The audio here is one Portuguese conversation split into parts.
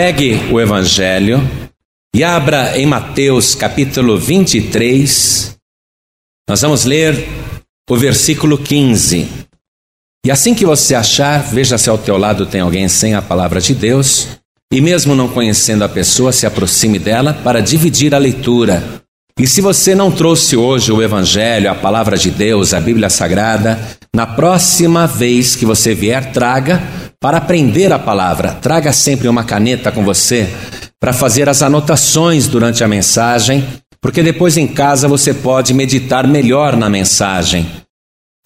Pegue o Evangelho e abra em Mateus capítulo 23. Nós vamos ler o versículo 15. E assim que você achar, veja se ao teu lado tem alguém sem a palavra de Deus. E mesmo não conhecendo a pessoa, se aproxime dela para dividir a leitura. E se você não trouxe hoje o Evangelho, a palavra de Deus, a Bíblia Sagrada, na próxima vez que você vier, traga para aprender a palavra. Traga sempre uma caneta com você para fazer as anotações durante a mensagem, porque depois em casa você pode meditar melhor na mensagem.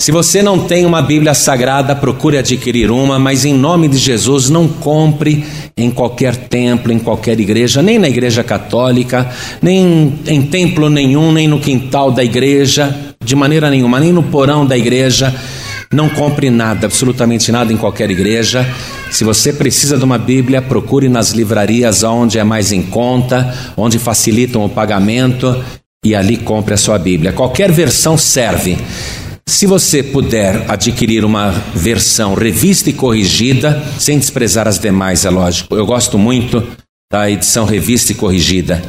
Se você não tem uma Bíblia Sagrada, procure adquirir uma, mas em nome de Jesus não compre em qualquer templo, em qualquer igreja, nem na igreja católica, nem em templo nenhum, nem no quintal da igreja, de maneira nenhuma, nem no porão da igreja. Não compre nada, absolutamente nada em qualquer igreja. Se você precisa de uma Bíblia, procure nas livrarias onde é mais em conta, onde facilitam o pagamento e ali compre a sua Bíblia. Qualquer versão serve. Se você puder adquirir uma versão revista e corrigida, sem desprezar as demais, é lógico. Eu gosto muito da edição revista e corrigida.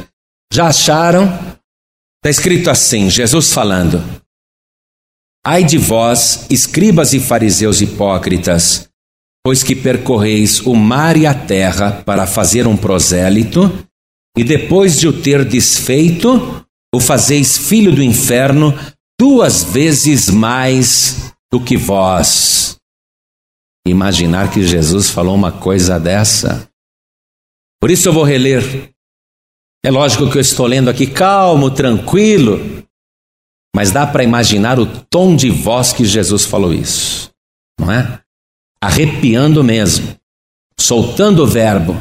Já acharam? Está escrito assim: Jesus falando. Ai de vós, escribas e fariseus hipócritas, pois que percorreis o mar e a terra para fazer um prosélito, e depois de o ter desfeito, o fazeis filho do inferno duas vezes mais do que vós. Imaginar que Jesus falou uma coisa dessa. Por isso eu vou reler. É lógico que eu estou lendo aqui calmo, tranquilo, mas dá para imaginar o tom de voz que Jesus falou isso, não é? Arrepiando mesmo, soltando o verbo,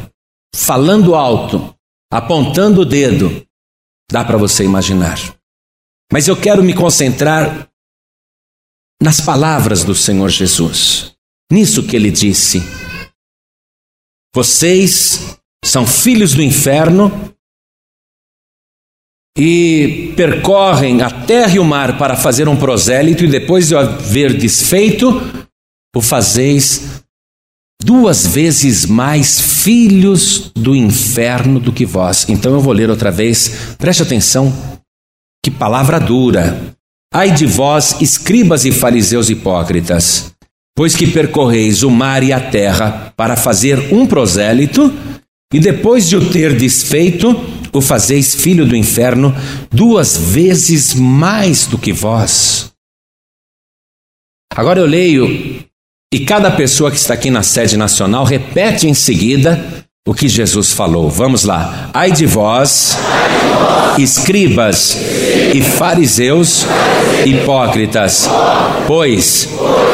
falando alto, apontando o dedo. Dá para você imaginar. Mas eu quero me concentrar nas palavras do Senhor Jesus, nisso que ele disse. Vocês são filhos do inferno e percorrem a terra e o mar para fazer um prosélito, e depois de haver desfeito, o fazeis duas vezes mais filhos do inferno do que vós. Então eu vou ler outra vez, preste atenção, que palavra dura. Ai de vós, escribas e fariseus hipócritas, pois que percorreis o mar e a terra para fazer um prosélito, e depois de o ter desfeito, o fazeis filho do inferno duas vezes mais do que vós. Agora eu leio, e cada pessoa que está aqui na sede nacional repete em seguida o que Jesus falou. Vamos lá. Ai de vós, escribas e fariseus hipócritas, pois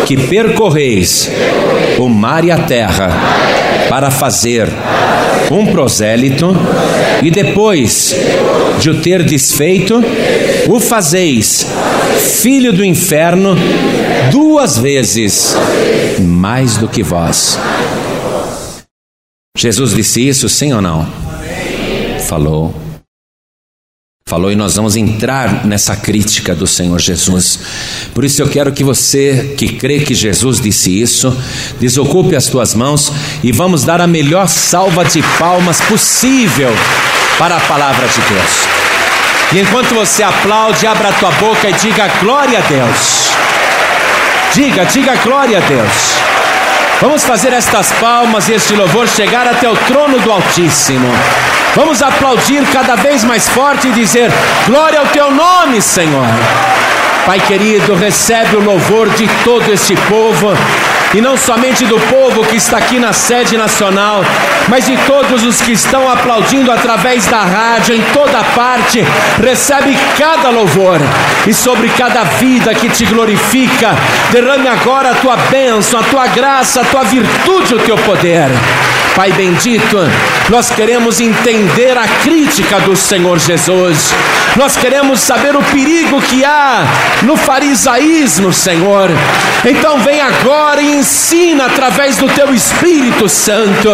que percorreis o mar e a terra para fazer um prosélito, e depois de o ter desfeito, o fazeis filho do inferno duas vezes mais do que vós. Jesus disse isso, sim ou não? Falou. Falou e nós vamos entrar nessa crítica do Senhor Jesus. Por isso eu quero que você que crê que Jesus disse isso, desocupe as tuas mãos e vamos dar a melhor salva de palmas possível para a palavra de Deus. E enquanto você aplaude, abra a tua boca e diga glória a Deus. Diga, diga glória a Deus. Vamos fazer estas palmas e este louvor chegar até o trono do Altíssimo. Vamos aplaudir cada vez mais forte e dizer: Glória ao teu nome, Senhor. Pai querido, recebe o louvor de todo este povo e não somente do povo que está aqui na sede nacional, mas de todos os que estão aplaudindo através da rádio em toda parte. Recebe cada louvor e sobre cada vida que te glorifica, derrame agora a tua bênção, a tua graça, a tua virtude, o teu poder. Pai bendito, nós queremos entender a crítica do Senhor Jesus. Nós queremos saber o perigo que há no farisaísmo, Senhor. Então vem agora e ensina através do teu Espírito Santo.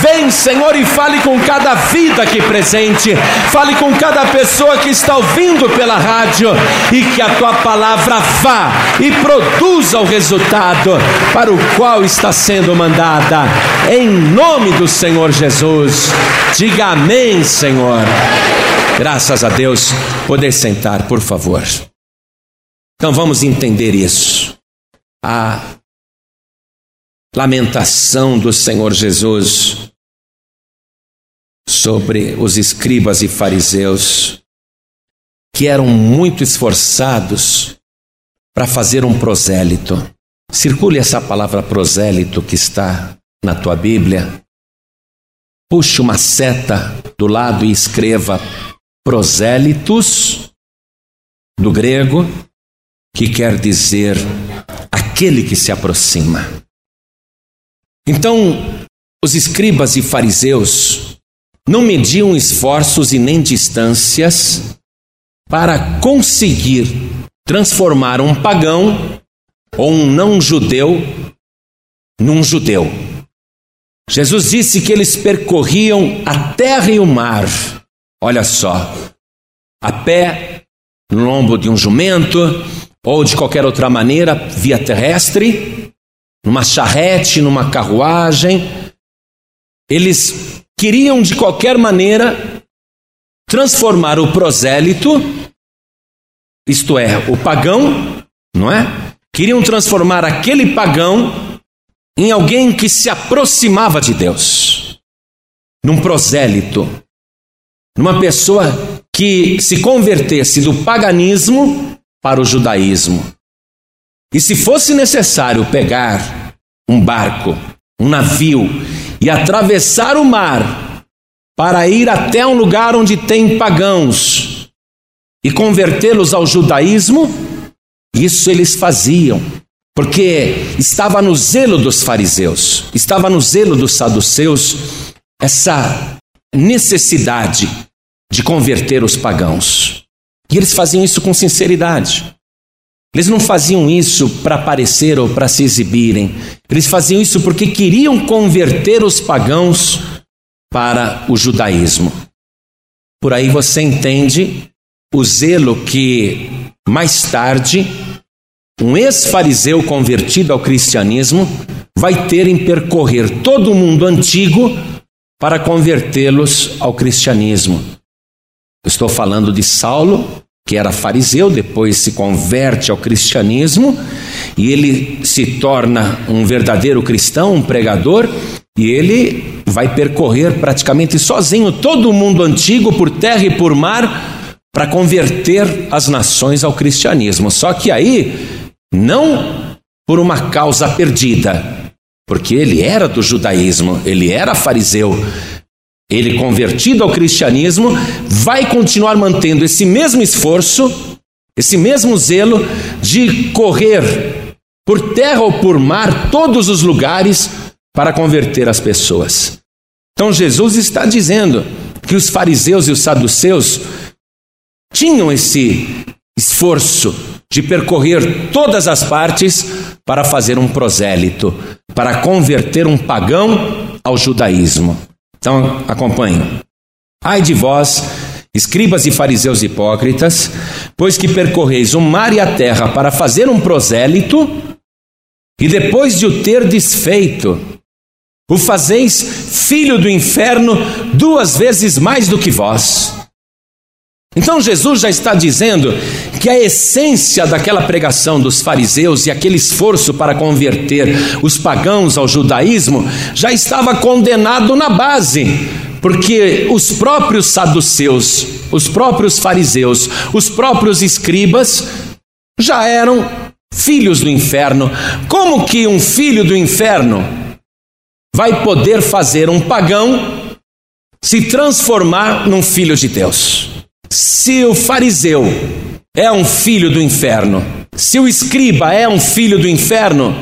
Vem, Senhor, e fale com cada vida aqui presente. Fale com cada pessoa que está ouvindo pela rádio e que a tua palavra vá e produza o resultado para o qual está sendo mandada. Em nome do Senhor Jesus. Diga amém, Senhor. Graças a Deus. Poder sentar, por favor. Então vamos entender isso. A lamentação do Senhor Jesus sobre os escribas e fariseus que eram muito esforçados para fazer um prosélito. Circule essa palavra prosélito que está na tua Bíblia. Puxe uma seta do lado e escreva prosélitos, do grego, que quer dizer aquele que se aproxima. Então, os escribas e fariseus não mediam esforços e nem distâncias para conseguir transformar um pagão ou um não judeu num judeu. Jesus disse que eles percorriam a terra e o mar, olha só, a pé, no lombo de um jumento, ou de qualquer outra maneira, via terrestre, numa charrete, numa carruagem. Eles queriam de qualquer maneira transformar o prosélito, isto é, o pagão, não é? Queriam transformar aquele pagão em alguém que se aproximava de Deus, num prosélito, numa pessoa que se convertesse do paganismo para o judaísmo. E se fosse necessário pegar um barco, um navio e atravessar o mar para ir até um lugar onde tem pagãos e convertê-los ao judaísmo, isso eles faziam porque estava no zelo dos fariseus, estava no zelo dos saduceus essa necessidade de converter os pagãos. E eles faziam isso com sinceridade. Eles não faziam isso para aparecer ou para se exibirem. Eles faziam isso porque queriam converter os pagãos para o judaísmo. Por aí você entende o zelo que mais tarde um ex-fariseu convertido ao cristianismo vai ter em percorrer todo o mundo antigo para convertê-los ao cristianismo. Estou falando de Saulo, que era fariseu, depois se converte ao cristianismo e ele se torna um verdadeiro cristão, um pregador, e ele vai percorrer praticamente sozinho todo o mundo antigo por terra e por mar para converter as nações ao cristianismo. Só que aí não por uma causa perdida, porque ele era do judaísmo, ele era fariseu. Ele, convertido ao cristianismo, vai continuar mantendo esse mesmo esforço, esse mesmo zelo de correr por terra ou por mar todos os lugares para converter as pessoas. Então Jesus está dizendo que os fariseus e os saduceus tinham esse esforço de percorrer todas as partes para fazer um prosélito, para converter um pagão ao judaísmo. Então, acompanhe. Ai de vós, escribas e fariseus hipócritas, pois que percorreis o mar e a terra para fazer um prosélito, e depois de o ter desfeito, o fazeis filho do inferno duas vezes mais do que vós. Então Jesus já está dizendo que a essência daquela pregação dos fariseus e aquele esforço para converter os pagãos ao judaísmo já estava condenado na base, porque os próprios saduceus, os próprios fariseus, os próprios escribas já eram filhos do inferno. Como que um filho do inferno vai poder fazer um pagão se transformar num filho de Deus? Se o fariseu é um filho do inferno, se o escriba é um filho do inferno,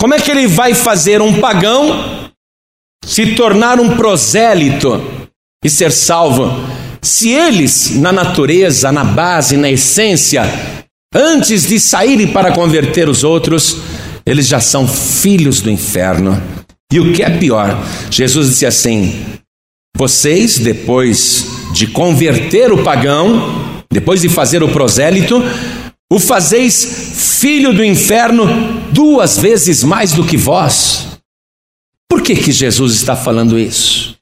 como é que ele vai fazer um pagão se tornar um prosélito e ser salvo? se eles, na natureza, na base, na essência, antes de saírem para converter os outros, eles já são filhos do inferno. E o que é pior, Jesus disse assim: vocês, depois de converter o pagão, depois de fazer o prosélito, o fazeis filho do inferno duas vezes mais do que vós. Por que, que Jesus está falando isso?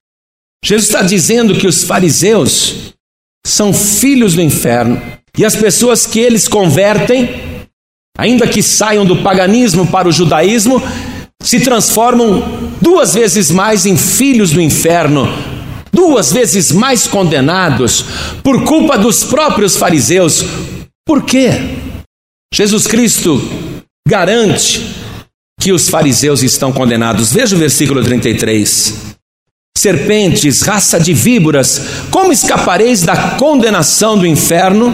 Jesus está dizendo que os fariseus são filhos do inferno e as pessoas que eles convertem, ainda que saiam do paganismo para o judaísmo, se transformam duas vezes mais em filhos do inferno, duas vezes mais condenados por culpa dos próprios fariseus. Por quê? Jesus Cristo garante que os fariseus estão condenados. Veja o versículo 33. Serpentes, raça de víboras, como escapareis da condenação do inferno?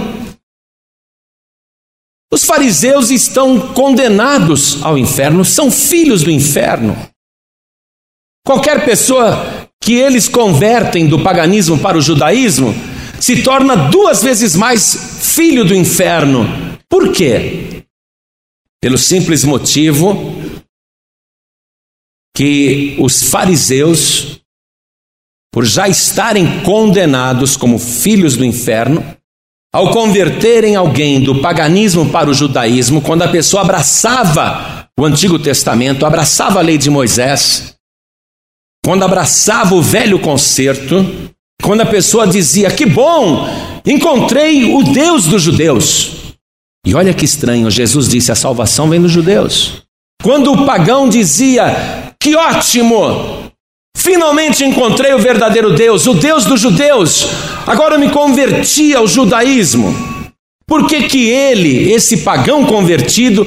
Os fariseus estão condenados ao inferno, são filhos do inferno. Qualquer pessoa que eles convertem do paganismo para o judaísmo se torna duas vezes mais filho do inferno. Por quê? Pelo simples motivo que os fariseus por já estarem condenados como filhos do inferno, ao converterem alguém do paganismo para o judaísmo, quando a pessoa abraçava o Antigo Testamento, abraçava a lei de Moisés, quando abraçava o velho concerto, quando a pessoa dizia: Que bom, encontrei o Deus dos judeus. E olha que estranho, Jesus disse: A salvação vem dos judeus. Quando o pagão dizia: Que ótimo, Finalmente encontrei o verdadeiro Deus, o Deus dos judeus. Agora me converti ao judaísmo. Por que, que ele, esse pagão convertido,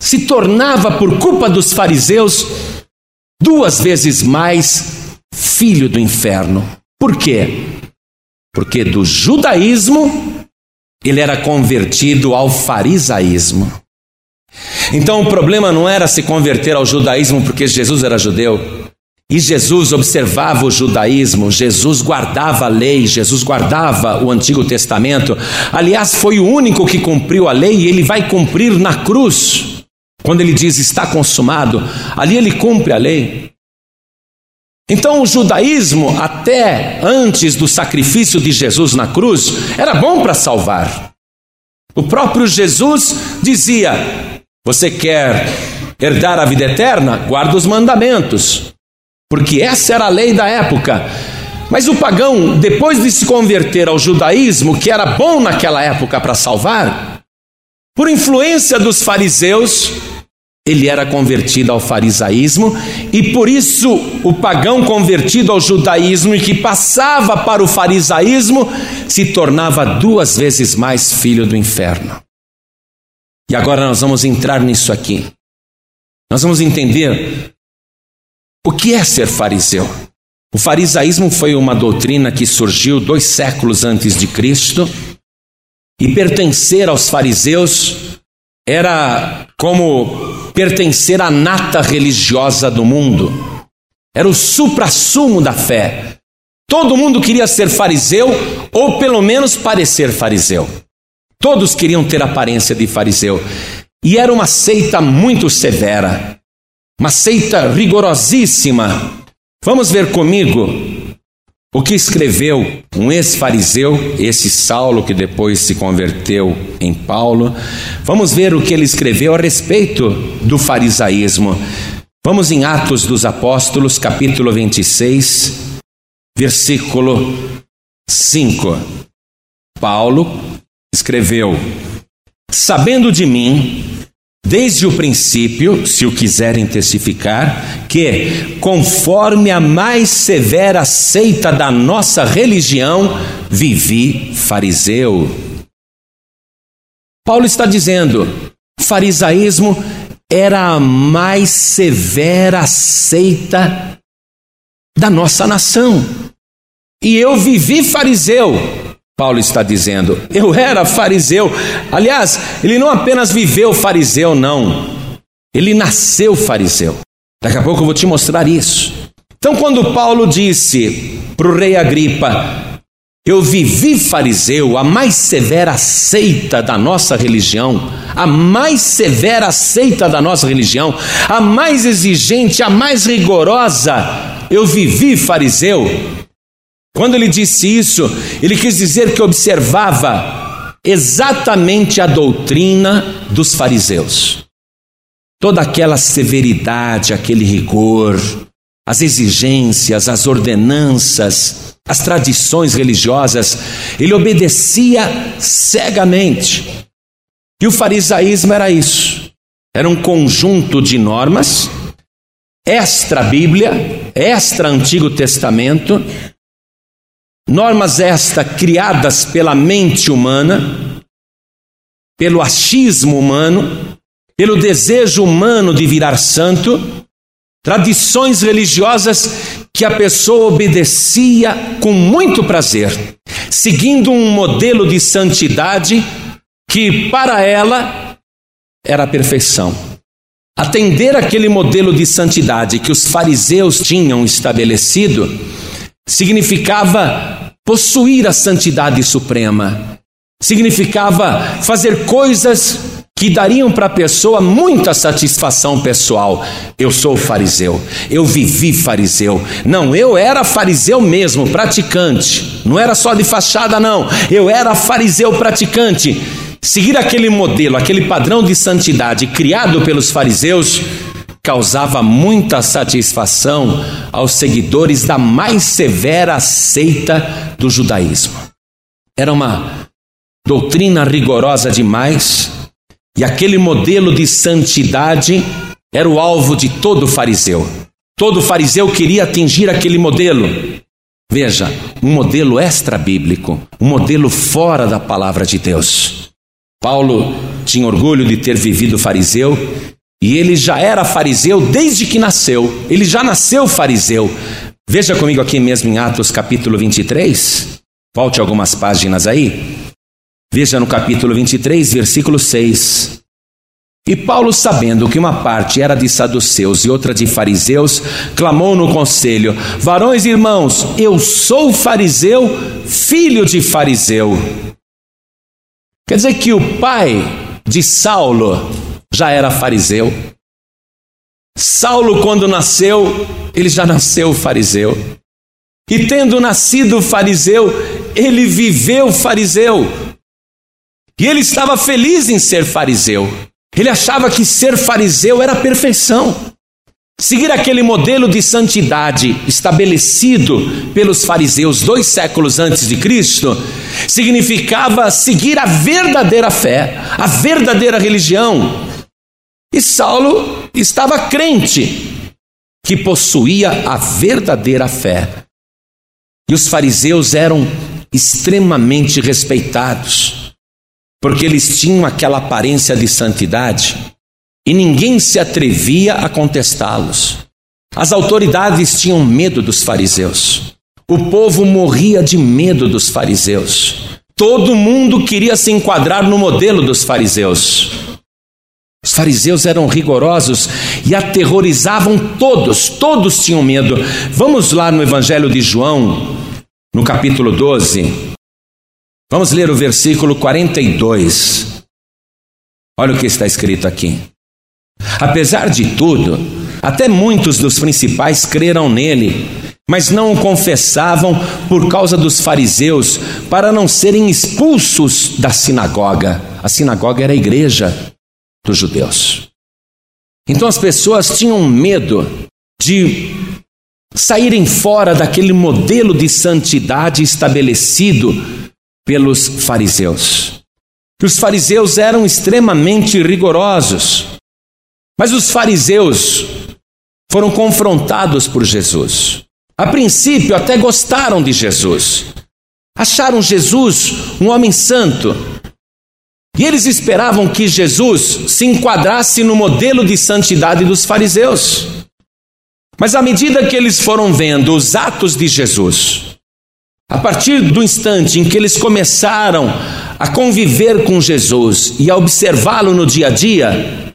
se tornava, por culpa dos fariseus, duas vezes mais filho do inferno? Por quê? Porque do judaísmo ele era convertido ao farisaísmo. Então o problema não era se converter ao judaísmo porque Jesus era judeu. E Jesus observava o judaísmo, Jesus guardava a lei, Jesus guardava o Antigo Testamento. Aliás, foi o único que cumpriu a lei e ele vai cumprir na cruz. Quando ele diz está consumado, ali ele cumpre a lei. Então, o judaísmo, até antes do sacrifício de Jesus na cruz, era bom para salvar. O próprio Jesus dizia: Você quer herdar a vida eterna? Guarda os mandamentos porque essa era a lei da época. Mas o pagão, depois de se converter ao judaísmo, que era bom naquela época para salvar, por influência dos fariseus, ele era convertido ao farisaísmo, e por isso o pagão convertido ao judaísmo e que passava para o farisaísmo se tornava duas vezes mais filho do inferno. E agora nós vamos entrar nisso aqui. Nós vamos entender o que é ser fariseu? O farisaísmo foi uma doutrina que surgiu dois séculos antes de Cristo, e pertencer aos fariseus era como pertencer à nata religiosa do mundo, era o supra-sumo da fé. Todo mundo queria ser fariseu, ou pelo menos parecer fariseu. Todos queriam ter aparência de fariseu. E era uma seita muito severa uma seita rigorosíssima. Vamos ver comigo o que escreveu um ex-fariseu, esse Saulo que depois se converteu em Paulo. Vamos ver o que ele escreveu a respeito do farisaísmo. Vamos em Atos dos Apóstolos, capítulo 26, versículo 5. Paulo escreveu: Sabendo de mim desde o princípio, se o quiserem testificar, que, conforme a mais severa seita da nossa religião, vivi fariseu. Paulo está dizendo: farisaísmo era a mais severa seita da nossa nação. E eu vivi fariseu. Paulo está dizendo: Eu era fariseu. Aliás, ele não apenas viveu fariseu, não. Ele nasceu fariseu. Daqui a pouco eu vou te mostrar isso. Então, quando Paulo disse para o rei Agripa: Eu vivi fariseu, a mais severa seita da nossa religião, a mais severa seita da nossa religião, a mais exigente, a mais rigorosa. Eu vivi fariseu. Quando ele disse isso, ele quis dizer que observava exatamente a doutrina dos fariseus. Toda aquela severidade, aquele rigor, as exigências, as ordenanças, as tradições religiosas, ele obedecia cegamente. E o farisaísmo era isso. Era um conjunto de normas, extra Bíblia, extra Antigo Testamento, normas esta criadas pela mente humana, pelo achismo humano, pelo desejo humano de virar santo, Tradições religiosas que a pessoa obedecia com muito prazer, seguindo um modelo de santidade que para ela era a perfeição. Atender aquele modelo de santidade que os fariseus tinham estabelecido significava possuir a santidade suprema, significava fazer coisas que dariam para a pessoa muita satisfação pessoal. Eu sou fariseu, eu vivi fariseu. Não, eu era fariseu mesmo, praticante. Não era só de fachada, não. Eu era fariseu praticante. Seguir aquele modelo, aquele padrão de santidade criado pelos fariseus, causava muita satisfação aos seguidores da mais severa seita do judaísmo. Era uma doutrina rigorosa demais e aquele modelo de santidade era o alvo de todo fariseu. Todo fariseu queria atingir aquele modelo. Veja, um modelo extra-bíblico, um modelo fora da palavra de Deus. Paulo tinha orgulho de ter vivido fariseu e ele já era fariseu desde que nasceu. Ele já nasceu fariseu. Veja comigo aqui mesmo em Atos capítulo 23. Volte algumas páginas aí. Veja no capítulo 23, versículo 6. E Paulo, sabendo que uma parte era de saduceus e outra de fariseus, clamou no conselho: Varões e irmãos, eu sou fariseu, filho de fariseu. Quer dizer que o pai de Saulo já era fariseu. Saulo, quando nasceu, ele já nasceu fariseu. E tendo nascido fariseu, ele viveu fariseu. E ele estava feliz em ser fariseu. Ele achava que ser fariseu era perfeição. Seguir aquele modelo de santidade estabelecido pelos fariseus dois séculos antes de Cristo significava seguir a verdadeira fé, a verdadeira religião. E Saulo estava crente que possuía a verdadeira fé. E os fariseus eram extremamente respeitados porque eles tinham aquela aparência de santidade e ninguém se atrevia a contestá-los. As autoridades tinham medo dos fariseus. O povo morria de medo dos fariseus. Todo mundo queria se enquadrar no modelo dos fariseus. Os fariseus eram rigorosos e aterrorizavam todos, todos tinham medo. Vamos lá no Evangelho de João, no capítulo 12. Vamos ler o versículo 42. Olha o que está escrito aqui. Apesar de tudo, até muitos dos principais creram nele, mas não o confessavam por causa dos fariseus, para não serem expulsos da sinagoga. A sinagoga era a igreja dos judeus. Então as pessoas tinham medo de saírem fora daquele modelo de santidade estabelecido pelos fariseus. Os fariseus eram extremamente rigorosos, mas os fariseus foram confrontados por Jesus. A princípio, até gostaram de Jesus, acharam Jesus um homem santo, e eles esperavam que Jesus se enquadrasse no modelo de santidade dos fariseus. Mas à medida que eles foram vendo os atos de Jesus, a partir do instante em que eles começaram a conviver com Jesus e a observá-lo no dia a dia,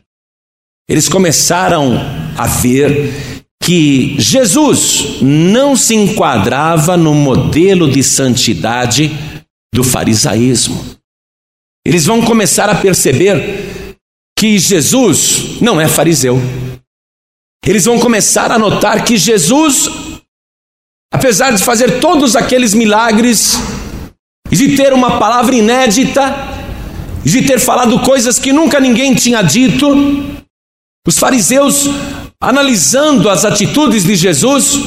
eles começaram a ver que Jesus não se enquadrava no modelo de santidade do farisaísmo. Eles vão começar a perceber que Jesus não é fariseu. Eles vão começar a notar que Jesus, apesar de fazer todos aqueles milagres, de ter uma palavra inédita, de ter falado coisas que nunca ninguém tinha dito, os fariseus, analisando as atitudes de Jesus,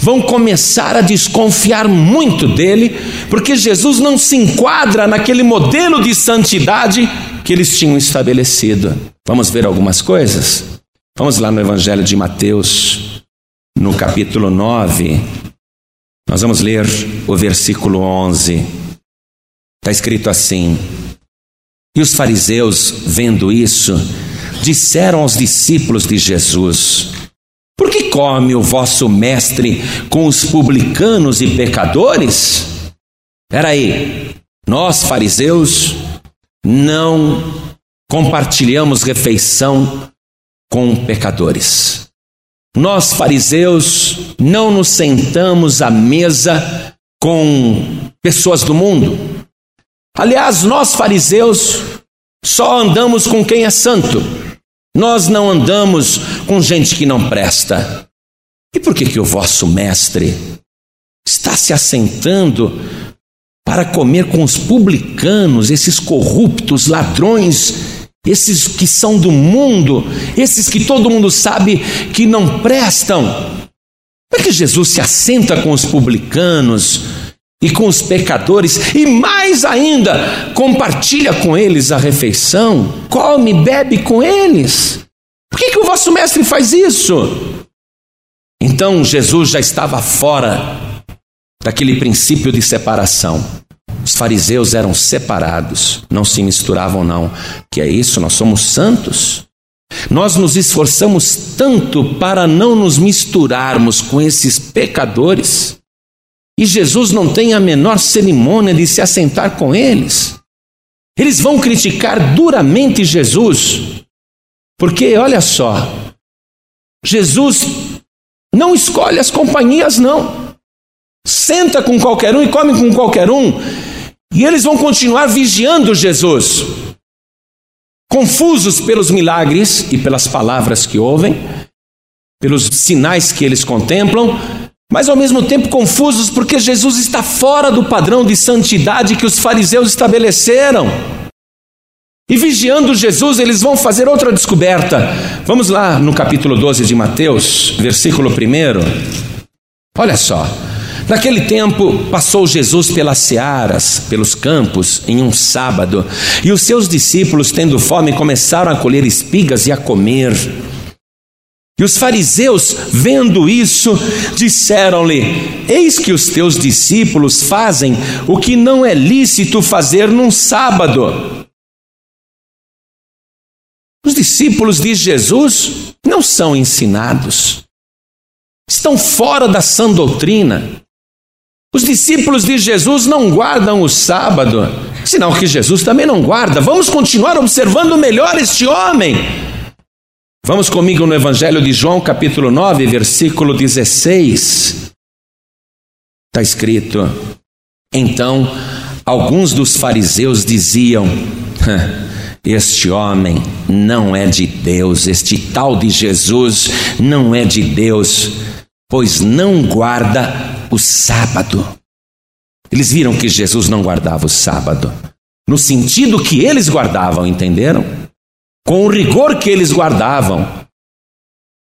vão começar a desconfiar muito dele, porque Jesus não se enquadra naquele modelo de santidade que eles tinham estabelecido. Vamos ver algumas coisas? Vamos lá no Evangelho de Mateus, no capítulo 9. Nós vamos ler o versículo 11. Está escrito assim: E os fariseus, vendo isso, disseram aos discípulos de Jesus: come o vosso mestre com os publicanos e pecadores? Espera aí, nós fariseus não compartilhamos refeição com pecadores. Nós, fariseus, não nos sentamos à mesa com pessoas do mundo. Aliás, nós, fariseus, só andamos com quem é santo. Nós não andamos com gente que não presta. E por que que o vosso mestre está se assentando para comer com os publicanos, esses corruptos, ladrões esses que são do mundo, esses que todo mundo sabe que não prestam. Como é que Jesus se assenta com os publicanos e com os pecadores e mais ainda compartilha com eles a refeição, come, bebe com eles? Por que, que o vosso mestre faz isso? Então Jesus já estava fora daquele princípio de separação. Os fariseus eram separados, não se misturavam, não. Que é isso? Nós somos santos. Nós nos esforçamos tanto para não nos misturarmos com esses pecadores, e Jesus não tem a menor cerimônia de se assentar com eles. Eles vão criticar duramente Jesus, porque olha só, Jesus não escolhe as companhias, não. Senta com qualquer um e come com qualquer um. E eles vão continuar vigiando Jesus, confusos pelos milagres e pelas palavras que ouvem, pelos sinais que eles contemplam, mas ao mesmo tempo confusos porque Jesus está fora do padrão de santidade que os fariseus estabeleceram. E vigiando Jesus, eles vão fazer outra descoberta. Vamos lá no capítulo 12 de Mateus, versículo 1. Olha só. Naquele tempo, passou Jesus pelas searas, pelos campos, em um sábado, e os seus discípulos, tendo fome, começaram a colher espigas e a comer. E os fariseus, vendo isso, disseram-lhe: Eis que os teus discípulos fazem o que não é lícito fazer num sábado. Os discípulos de Jesus não são ensinados, estão fora da sã doutrina. Os discípulos de Jesus não guardam o sábado, sinal que Jesus também não guarda. Vamos continuar observando melhor este homem. Vamos comigo no Evangelho de João, capítulo 9, versículo 16. Está escrito: Então, alguns dos fariseus diziam: Este homem não é de Deus, este tal de Jesus não é de Deus, pois não guarda o sábado. Eles viram que Jesus não guardava o sábado, no sentido que eles guardavam, entenderam? Com o rigor que eles guardavam.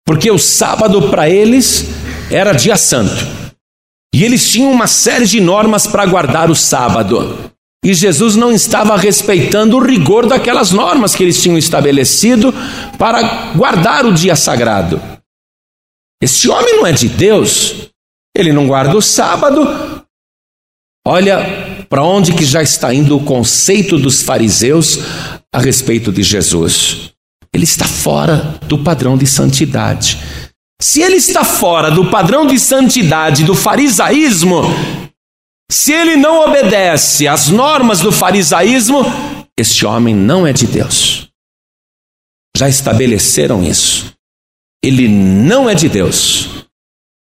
Porque o sábado para eles era dia santo. E eles tinham uma série de normas para guardar o sábado. E Jesus não estava respeitando o rigor daquelas normas que eles tinham estabelecido para guardar o dia sagrado. Este homem não é de Deus. Ele não guarda o sábado. Olha para onde que já está indo o conceito dos fariseus a respeito de Jesus. Ele está fora do padrão de santidade. Se ele está fora do padrão de santidade do farisaísmo, se ele não obedece às normas do farisaísmo, este homem não é de Deus. Já estabeleceram isso. ele não é de Deus.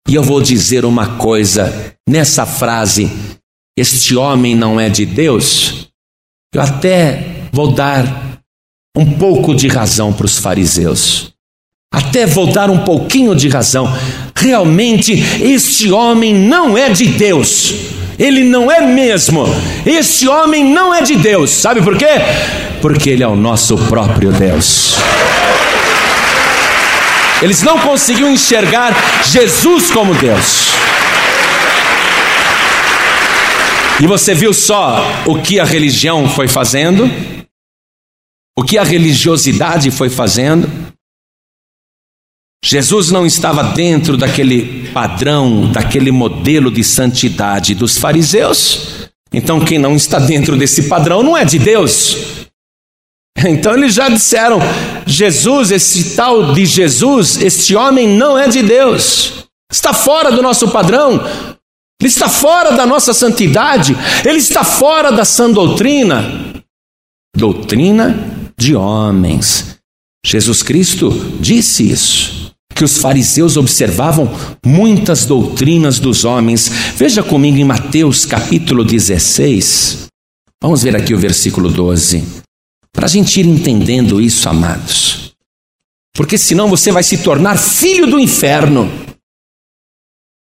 E eu vou dizer uma coisa nessa frase: este homem não é de Deus. Eu até vou dar um pouco de razão para os fariseus. Até vou dar um pouquinho de razão. Realmente, este homem não é de Deus. Ele não é mesmo. Este homem não é de Deus. Sabe por quê? Porque ele é o nosso próprio Deus. Eles não conseguiam enxergar Jesus como Deus. E você viu só o que a religião foi fazendo? O que a religiosidade foi fazendo? Jesus não estava dentro daquele padrão, daquele modelo de santidade dos fariseus. Então, quem não está dentro desse padrão não é de Deus. Então, eles já disseram: Jesus, esse tal de Jesus, este homem não é de Deus, está fora do nosso padrão, ele está fora da nossa santidade, ele está fora da sã doutrina. Doutrina de homens. Jesus Cristo disse isso que os fariseus observavam muitas doutrinas dos homens. Veja comigo em Mateus capítulo 16. Vamos ver aqui o versículo 12. Para a gente ir entendendo isso, amados. Porque senão você vai se tornar filho do inferno.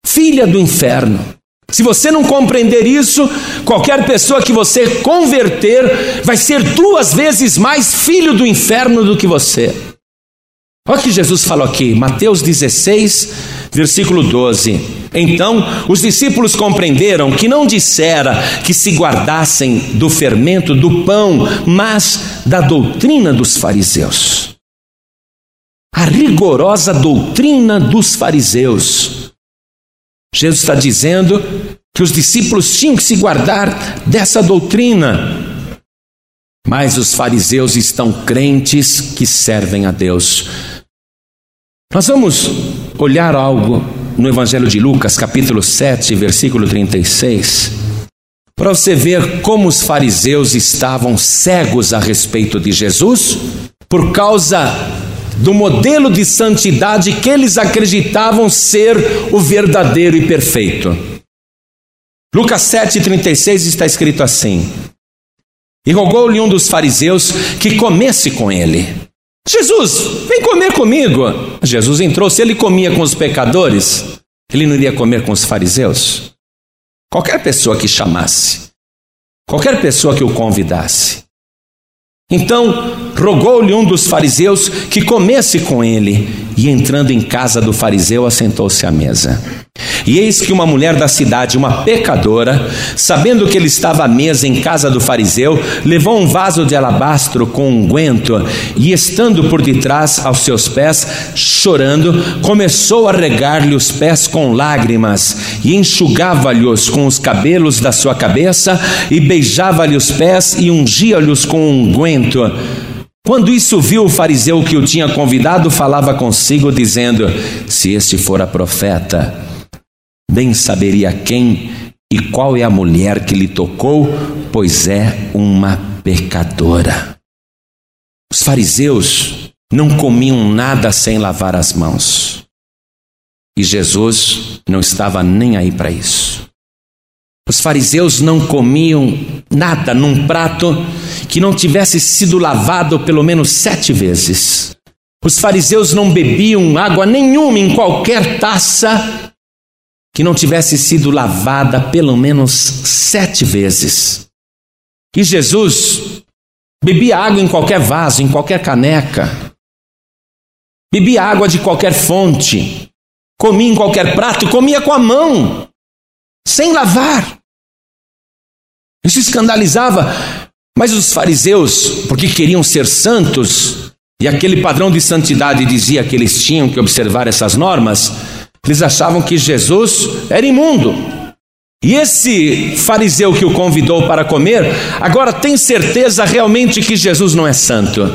Filha do inferno. Se você não compreender isso, qualquer pessoa que você converter vai ser duas vezes mais filho do inferno do que você. Olha o que Jesus falou aqui, Mateus 16, versículo 12. Então os discípulos compreenderam que não dissera que se guardassem do fermento do pão, mas da doutrina dos fariseus. A rigorosa doutrina dos fariseus. Jesus está dizendo que os discípulos tinham que se guardar dessa doutrina. Mas os fariseus estão crentes que servem a Deus. Nós vamos olhar algo no Evangelho de Lucas, capítulo 7, versículo 36, para você ver como os fariseus estavam cegos a respeito de Jesus, por causa do modelo de santidade que eles acreditavam ser o verdadeiro e perfeito. Lucas 7,36 está escrito assim: E rogou-lhe um dos fariseus que comesse com ele. Jesus, vem comer comigo. Jesus entrou, se ele comia com os pecadores, ele não iria comer com os fariseus? Qualquer pessoa que chamasse, qualquer pessoa que o convidasse. Então rogou-lhe um dos fariseus que comesse com ele, e entrando em casa do fariseu, assentou-se à mesa. E eis que uma mulher da cidade, uma pecadora, sabendo que ele estava à mesa em casa do fariseu, levou um vaso de alabastro com unguento e, estando por detrás aos seus pés, chorando, começou a regar-lhe os pés com lágrimas e enxugava-lhes com os cabelos da sua cabeça e beijava-lhe os pés e ungia-lhes com unguento. Quando isso viu o fariseu que o tinha convidado, falava consigo, dizendo: Se este fora profeta, bem saberia quem e qual é a mulher que lhe tocou, pois é uma pecadora. Os fariseus não comiam nada sem lavar as mãos. E Jesus não estava nem aí para isso. Os fariseus não comiam nada num prato que não tivesse sido lavado pelo menos sete vezes. Os fariseus não bebiam água nenhuma em qualquer taça que não tivesse sido lavada pelo menos sete vezes. E Jesus bebia água em qualquer vaso, em qualquer caneca, bebia água de qualquer fonte, comia em qualquer prato, comia com a mão, sem lavar. Isso escandalizava, mas os fariseus, porque queriam ser santos, e aquele padrão de santidade dizia que eles tinham que observar essas normas, eles achavam que Jesus era imundo. E esse fariseu que o convidou para comer, agora tem certeza realmente que Jesus não é santo.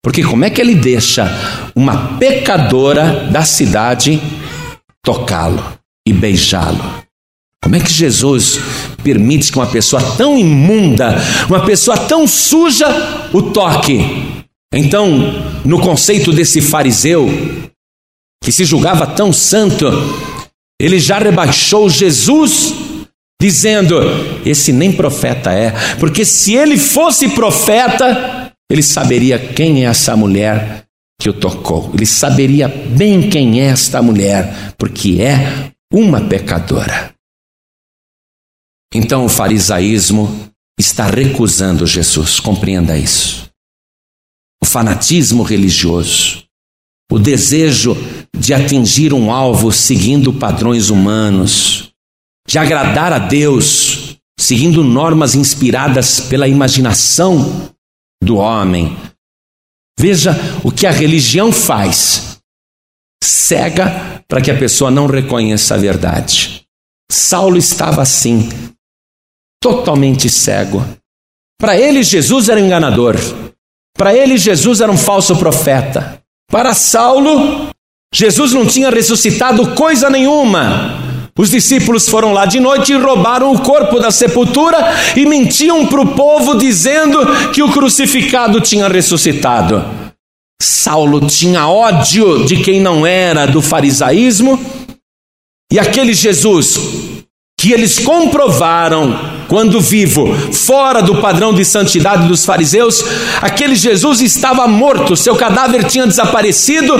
Porque como é que ele deixa uma pecadora da cidade tocá-lo e beijá-lo? Como é que Jesus permite que uma pessoa tão imunda, uma pessoa tão suja, o toque? Então, no conceito desse fariseu, que se julgava tão santo, ele já rebaixou Jesus, dizendo: Esse nem profeta é, porque se ele fosse profeta, ele saberia quem é essa mulher que o tocou, ele saberia bem quem é esta mulher, porque é uma pecadora. Então o farisaísmo está recusando Jesus, compreenda isso. O fanatismo religioso, o desejo de atingir um alvo seguindo padrões humanos, de agradar a Deus, seguindo normas inspiradas pela imaginação do homem. Veja o que a religião faz: cega para que a pessoa não reconheça a verdade. Saulo estava assim, totalmente cego. Para ele, Jesus era enganador. Para ele, Jesus era um falso profeta. Para Saulo, Jesus não tinha ressuscitado coisa nenhuma. Os discípulos foram lá de noite e roubaram o corpo da sepultura e mentiam para o povo dizendo que o crucificado tinha ressuscitado. Saulo tinha ódio de quem não era do farisaísmo e aquele Jesus que eles comprovaram quando vivo, fora do padrão de santidade dos fariseus, aquele Jesus estava morto, seu cadáver tinha desaparecido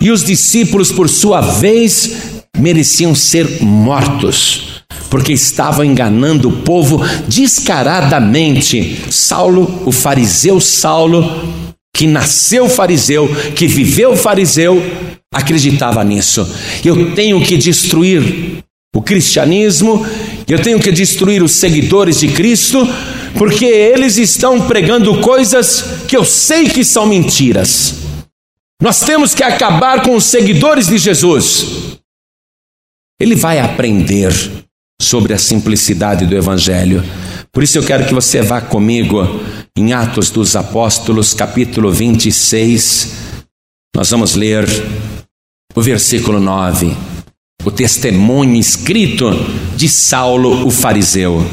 e os discípulos, por sua vez, mereciam ser mortos, porque estavam enganando o povo descaradamente. Saulo, o fariseu Saulo, que nasceu fariseu, que viveu fariseu, acreditava nisso. Eu tenho que destruir o cristianismo, eu tenho que destruir os seguidores de Cristo, porque eles estão pregando coisas que eu sei que são mentiras. Nós temos que acabar com os seguidores de Jesus. Ele vai aprender sobre a simplicidade do Evangelho. Por isso eu quero que você vá comigo em Atos dos Apóstolos, capítulo 26. Nós vamos ler o versículo 9 o testemunho escrito de Saulo o fariseu.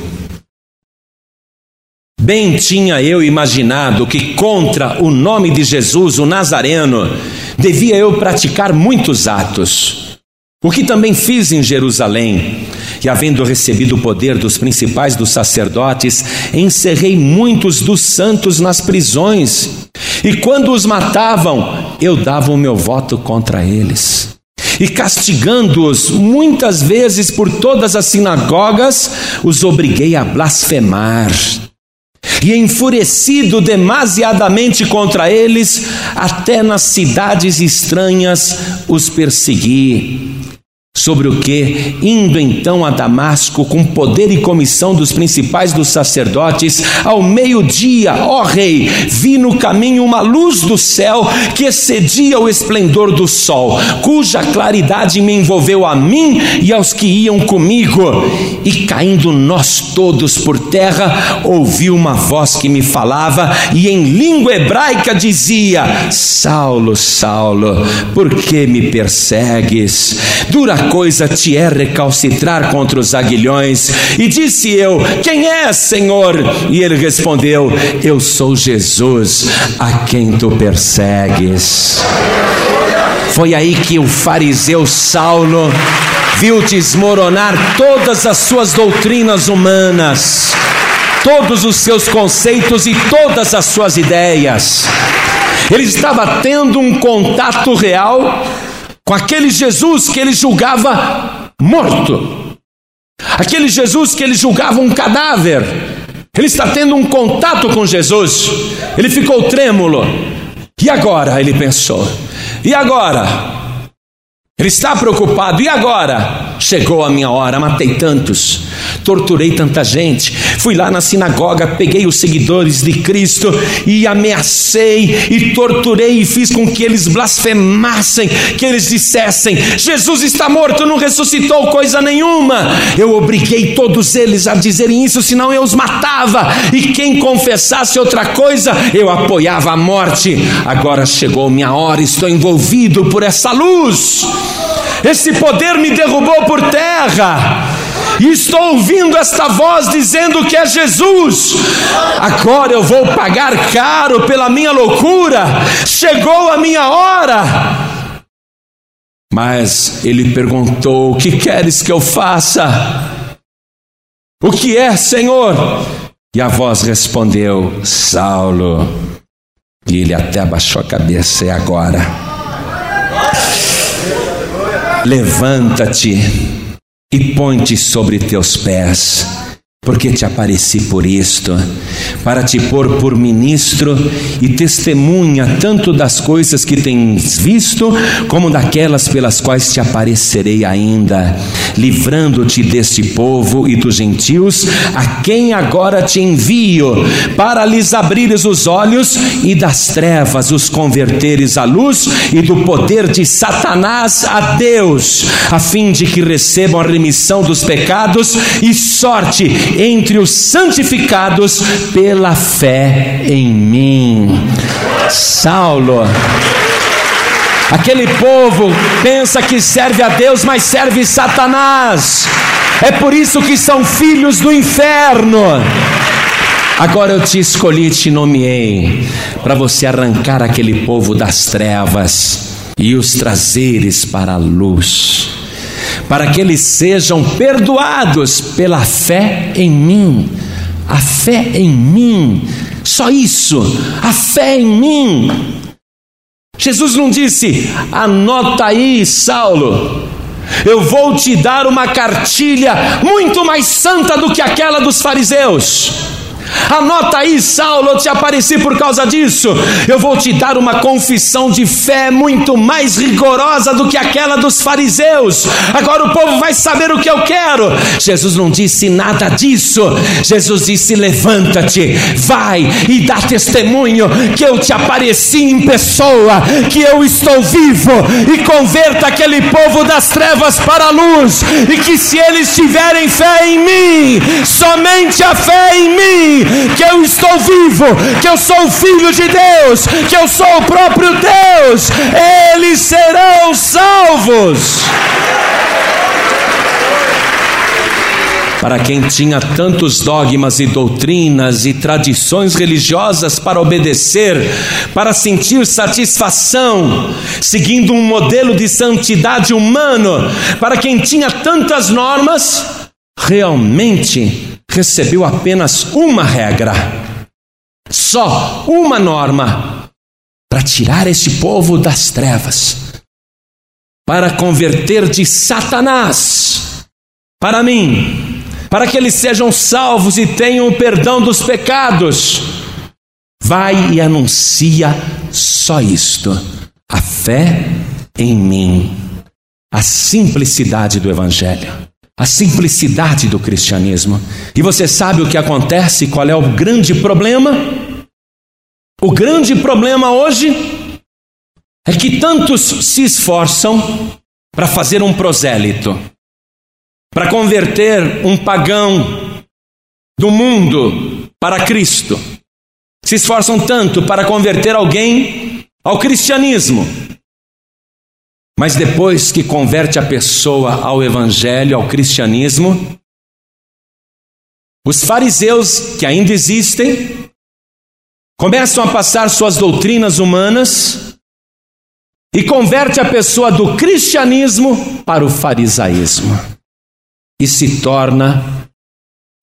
Bem tinha eu imaginado que contra o nome de Jesus, o Nazareno, devia eu praticar muitos atos. O que também fiz em Jerusalém, e havendo recebido o poder dos principais dos sacerdotes, encerrei muitos dos santos nas prisões, e quando os matavam, eu dava o meu voto contra eles e castigando-os muitas vezes por todas as sinagogas, os obriguei a blasfemar. E enfurecido demasiadamente contra eles, até nas cidades estranhas os persegui. Sobre o que, indo então a Damasco com poder e comissão dos principais dos sacerdotes, ao meio-dia, ó rei, vi no caminho uma luz do céu que excedia o esplendor do sol, cuja claridade me envolveu a mim e aos que iam comigo. E caindo nós todos por terra, ouvi uma voz que me falava e em língua hebraica dizia: Saulo, Saulo, por que me persegues? Dura coisa te é recalcitrar contra os aguilhões. E disse eu: Quem é, Senhor? E ele respondeu: Eu sou Jesus, a quem tu persegues. Foi aí que o fariseu Saulo viu desmoronar todas as suas doutrinas humanas, todos os seus conceitos e todas as suas ideias. Ele estava tendo um contato real com aquele Jesus que ele julgava morto, aquele Jesus que ele julgava um cadáver. Ele está tendo um contato com Jesus, ele ficou trêmulo. E agora? Ele pensou. E agora? Ele está preocupado. E agora? Chegou a minha hora, matei tantos, torturei tanta gente, fui lá na sinagoga, peguei os seguidores de Cristo e ameacei e torturei e fiz com que eles blasfemassem, que eles dissessem: Jesus está morto, não ressuscitou coisa nenhuma. Eu obriguei todos eles a dizerem isso, senão eu os matava, e quem confessasse outra coisa, eu apoiava a morte. Agora chegou minha hora, estou envolvido por essa luz. Esse poder me derrubou por terra. E estou ouvindo esta voz dizendo que é Jesus. Agora eu vou pagar caro pela minha loucura. Chegou a minha hora. Mas ele perguntou: O que queres que eu faça? O que é, Senhor? E a voz respondeu: Saulo. E ele até abaixou a cabeça, e agora? Levanta-te e põe-te sobre teus pés porque te apareci por isto, para te pôr por ministro e testemunha tanto das coisas que tens visto, como daquelas pelas quais te aparecerei ainda, livrando-te deste povo e dos gentios, a quem agora te envio, para lhes abrires os olhos e das trevas os converteres à luz e do poder de Satanás a Deus, a fim de que recebam a remissão dos pecados e sorte entre os santificados pela fé em mim. Saulo. Aquele povo pensa que serve a Deus, mas serve Satanás. É por isso que são filhos do inferno. Agora eu te escolhi te nomeei para você arrancar aquele povo das trevas e os trazeres para a luz para que eles sejam perdoados pela fé em mim. A fé em mim, só isso, a fé em mim. Jesus não disse, anota aí, Saulo, eu vou te dar uma cartilha muito mais santa do que aquela dos fariseus. Anota aí, Saulo, eu te apareci por causa disso. Eu vou te dar uma confissão de fé muito mais rigorosa do que aquela dos fariseus. Agora o povo vai saber o que eu quero. Jesus não disse nada disso. Jesus disse: levanta-te, vai e dá testemunho que eu te apareci em pessoa, que eu estou vivo e converta aquele povo das trevas para a luz. E que se eles tiverem fé em mim, somente a fé em que eu estou vivo, que eu sou filho de Deus, que eu sou o próprio Deus, eles serão salvos. Para quem tinha tantos dogmas e doutrinas e tradições religiosas para obedecer, para sentir satisfação, seguindo um modelo de santidade humano, para quem tinha tantas normas, realmente recebeu apenas uma regra, só uma norma, para tirar esse povo das trevas, para converter de Satanás para mim, para que eles sejam salvos e tenham o perdão dos pecados. Vai e anuncia só isto: a fé em mim, a simplicidade do Evangelho a simplicidade do cristianismo. E você sabe o que acontece? Qual é o grande problema? O grande problema hoje é que tantos se esforçam para fazer um prosélito, para converter um pagão do mundo para Cristo. Se esforçam tanto para converter alguém ao cristianismo mas depois que converte a pessoa ao evangelho, ao cristianismo, os fariseus, que ainda existem, começam a passar suas doutrinas humanas e converte a pessoa do cristianismo para o farisaísmo e se torna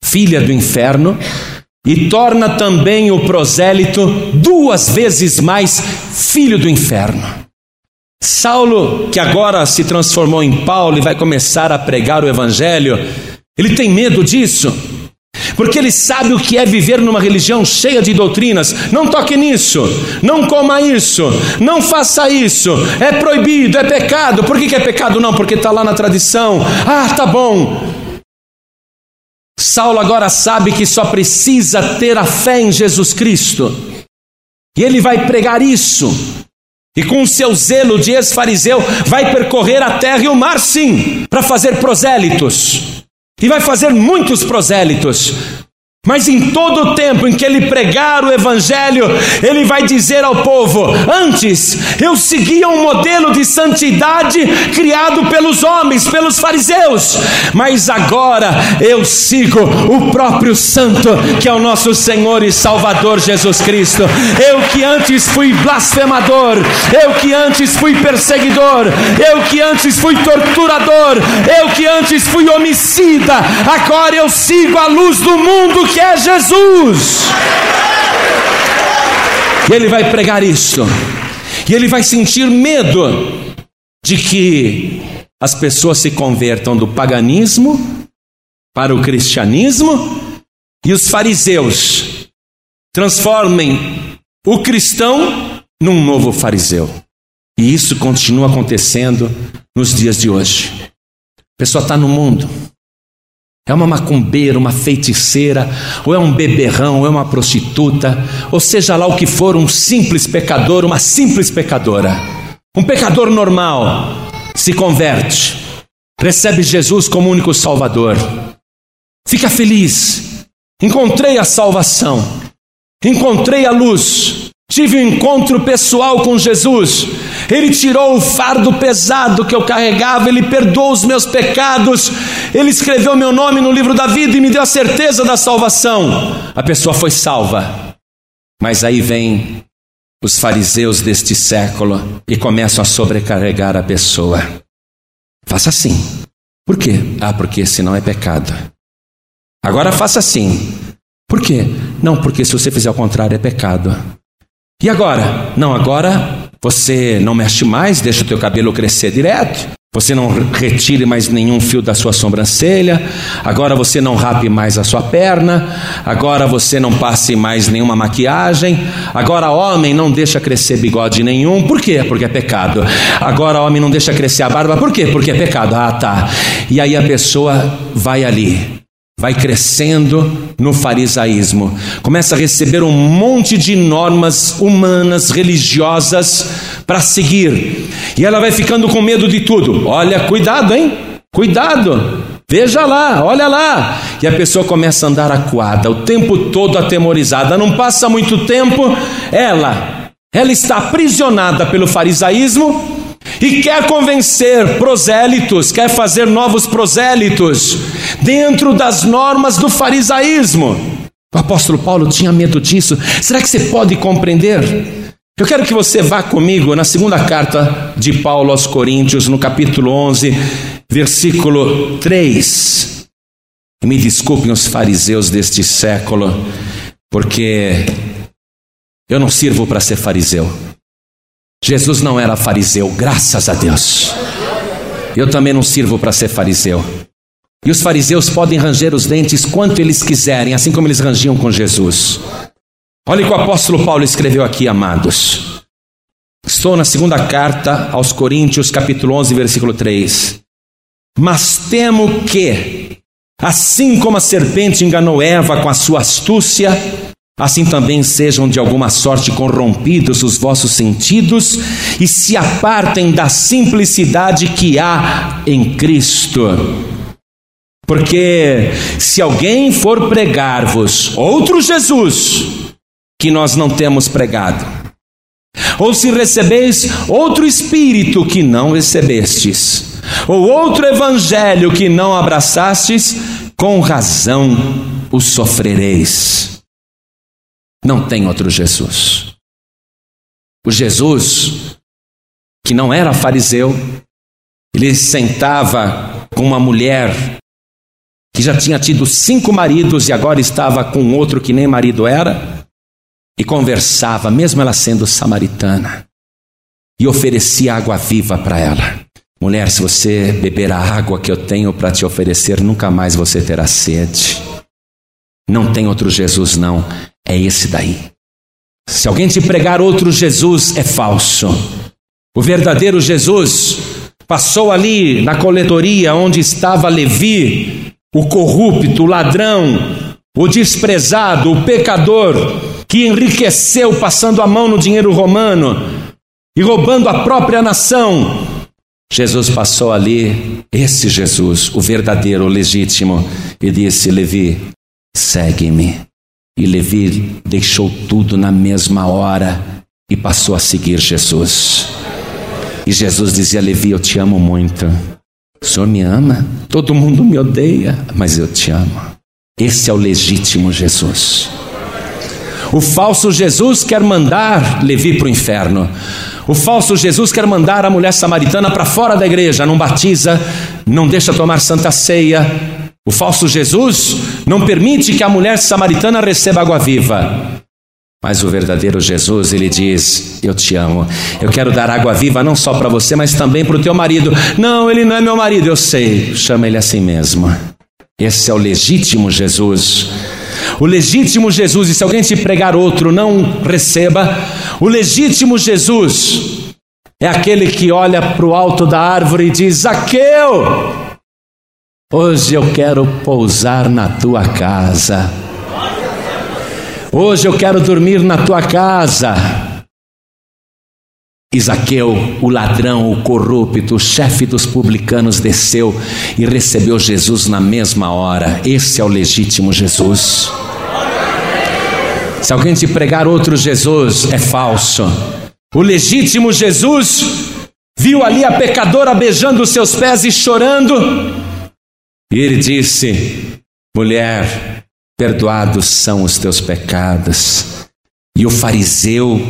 filha do inferno e torna também o prosélito duas vezes mais filho do inferno. Saulo, que agora se transformou em Paulo e vai começar a pregar o Evangelho, ele tem medo disso, porque ele sabe o que é viver numa religião cheia de doutrinas. Não toque nisso, não coma isso, não faça isso, é proibido, é pecado. Por que, é pecado? Não, porque está lá na tradição. Ah, tá bom. Saulo agora sabe que só precisa ter a fé em Jesus Cristo, e ele vai pregar isso. E com o seu zelo de ex-fariseu, vai percorrer a terra e o mar, sim, para fazer prosélitos. E vai fazer muitos prosélitos. Mas em todo o tempo em que ele pregar o Evangelho, ele vai dizer ao povo: Antes eu seguia um modelo de santidade criado pelos homens, pelos fariseus, mas agora eu sigo o próprio Santo, que é o nosso Senhor e Salvador Jesus Cristo. Eu que antes fui blasfemador, eu que antes fui perseguidor, eu que antes fui torturador, eu que antes fui homicida, agora eu sigo a luz do mundo que é Jesus. E ele vai pregar isso. E ele vai sentir medo de que as pessoas se convertam do paganismo para o cristianismo e os fariseus transformem o cristão num novo fariseu. E isso continua acontecendo nos dias de hoje. A pessoa está no mundo, é uma macumbeira, uma feiticeira, ou é um beberrão, ou é uma prostituta, ou seja lá o que for, um simples pecador, uma simples pecadora. Um pecador normal se converte, recebe Jesus como único Salvador, fica feliz. Encontrei a salvação, encontrei a luz, tive um encontro pessoal com Jesus. Ele tirou o fardo pesado que eu carregava, Ele perdoou os meus pecados, Ele escreveu meu nome no livro da vida e me deu a certeza da salvação. A pessoa foi salva. Mas aí vem os fariseus deste século e começam a sobrecarregar a pessoa. Faça assim. Por quê? Ah, porque senão é pecado. Agora faça assim. Por quê? Não, porque se você fizer o contrário é pecado. E agora? Não, agora você não mexe mais, deixa o teu cabelo crescer direto. Você não retire mais nenhum fio da sua sobrancelha. Agora você não rape mais a sua perna. Agora você não passe mais nenhuma maquiagem. Agora homem não deixa crescer bigode nenhum. Por quê? Porque é pecado. Agora homem não deixa crescer a barba. Por quê? Porque é pecado. Ah, tá. E aí a pessoa vai ali vai crescendo no farisaísmo, começa a receber um monte de normas humanas, religiosas para seguir, e ela vai ficando com medo de tudo. Olha, cuidado, hein? Cuidado. Veja lá, olha lá. E a pessoa começa a andar acuada, o tempo todo atemorizada. Não passa muito tempo, ela, ela está aprisionada pelo farisaísmo e quer convencer prosélitos, quer fazer novos prosélitos dentro das normas do farisaísmo. O apóstolo Paulo tinha medo disso. Será que você pode compreender? Eu quero que você vá comigo na segunda carta de Paulo aos Coríntios, no capítulo 11, versículo 3. E me desculpem os fariseus deste século, porque eu não sirvo para ser fariseu. Jesus não era fariseu, graças a Deus. Eu também não sirvo para ser fariseu. E os fariseus podem ranger os dentes quanto eles quiserem, assim como eles rangiam com Jesus. Olha o que o apóstolo Paulo escreveu aqui, amados. Estou na segunda carta aos Coríntios, capítulo 11, versículo 3. Mas temo que, assim como a serpente enganou Eva com a sua astúcia, Assim também sejam de alguma sorte corrompidos os vossos sentidos e se apartem da simplicidade que há em Cristo. Porque se alguém for pregar-vos outro Jesus, que nós não temos pregado, ou se recebeis outro Espírito que não recebestes, ou outro Evangelho que não abraçastes, com razão o sofrereis. Não tem outro Jesus. O Jesus, que não era fariseu, ele sentava com uma mulher que já tinha tido cinco maridos e agora estava com outro que nem marido era, e conversava, mesmo ela sendo samaritana, e oferecia água viva para ela. Mulher, se você beber a água que eu tenho para te oferecer, nunca mais você terá sede. Não tem outro Jesus, não é esse daí. Se alguém te pregar outro Jesus, é falso. O verdadeiro Jesus passou ali na coletoria onde estava Levi, o corrupto, o ladrão, o desprezado, o pecador, que enriqueceu passando a mão no dinheiro romano e roubando a própria nação. Jesus passou ali, esse Jesus, o verdadeiro, o legítimo, e disse: Levi, segue-me. E Levi deixou tudo na mesma hora e passou a seguir Jesus. E Jesus dizia a Levi: Eu te amo muito. O Senhor me ama? Todo mundo me odeia, mas eu te amo. Esse é o legítimo Jesus. O falso Jesus quer mandar Levi para o inferno. O falso Jesus quer mandar a mulher samaritana para fora da igreja, não batiza, não deixa tomar santa ceia. O falso Jesus não permite que a mulher samaritana receba água viva. Mas o verdadeiro Jesus, ele diz: Eu te amo. Eu quero dar água viva não só para você, mas também para o teu marido. Não, ele não é meu marido, eu sei. Chama ele assim mesmo. Esse é o legítimo Jesus. O legítimo Jesus, e se alguém te pregar outro, não receba. O legítimo Jesus é aquele que olha para o alto da árvore e diz: Zaqueu, hoje eu quero pousar na tua casa. Hoje eu quero dormir na tua casa. Isaqueu, o ladrão, o corrupto, o chefe dos publicanos, desceu e recebeu Jesus na mesma hora. Esse é o legítimo Jesus. Se alguém te pregar outro Jesus, é falso. O legítimo Jesus viu ali a pecadora beijando os seus pés e chorando. E ele disse: Mulher, perdoados são os teus pecados. E o fariseu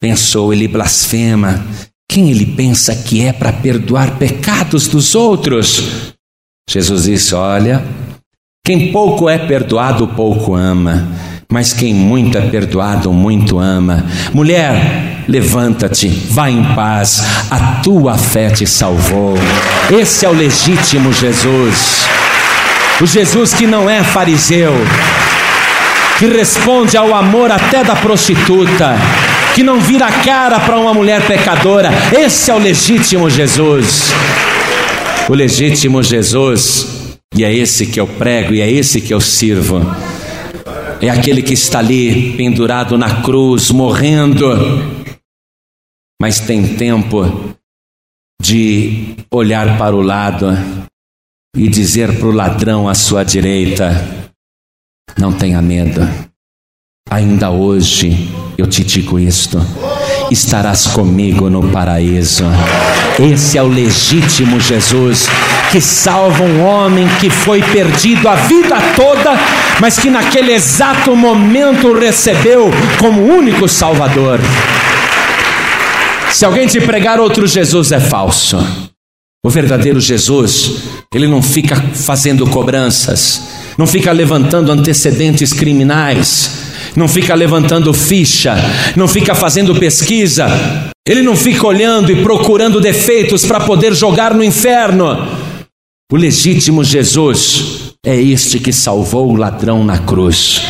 pensou, ele blasfema. Quem ele pensa que é para perdoar pecados dos outros? Jesus disse: Olha, quem pouco é perdoado, pouco ama, mas quem muito é perdoado, muito ama. Mulher, levanta-te, vá em paz, a tua fé te salvou. Esse é o legítimo Jesus. O Jesus que não é fariseu, que responde ao amor até da prostituta, que não vira a cara para uma mulher pecadora. Esse é o legítimo Jesus. O legítimo Jesus, e é esse que eu prego, e é esse que eu sirvo. É aquele que está ali pendurado na cruz, morrendo, mas tem tempo de olhar para o lado e dizer para o ladrão à sua direita: Não tenha medo, ainda hoje eu te digo isto: estarás comigo no paraíso. Esse é o legítimo Jesus que salva um homem que foi perdido a vida toda, mas que naquele exato momento recebeu como único Salvador. Se alguém te pregar outro Jesus é falso. O verdadeiro Jesus, ele não fica fazendo cobranças, não fica levantando antecedentes criminais, não fica levantando ficha, não fica fazendo pesquisa, ele não fica olhando e procurando defeitos para poder jogar no inferno. O legítimo Jesus é este que salvou o ladrão na cruz.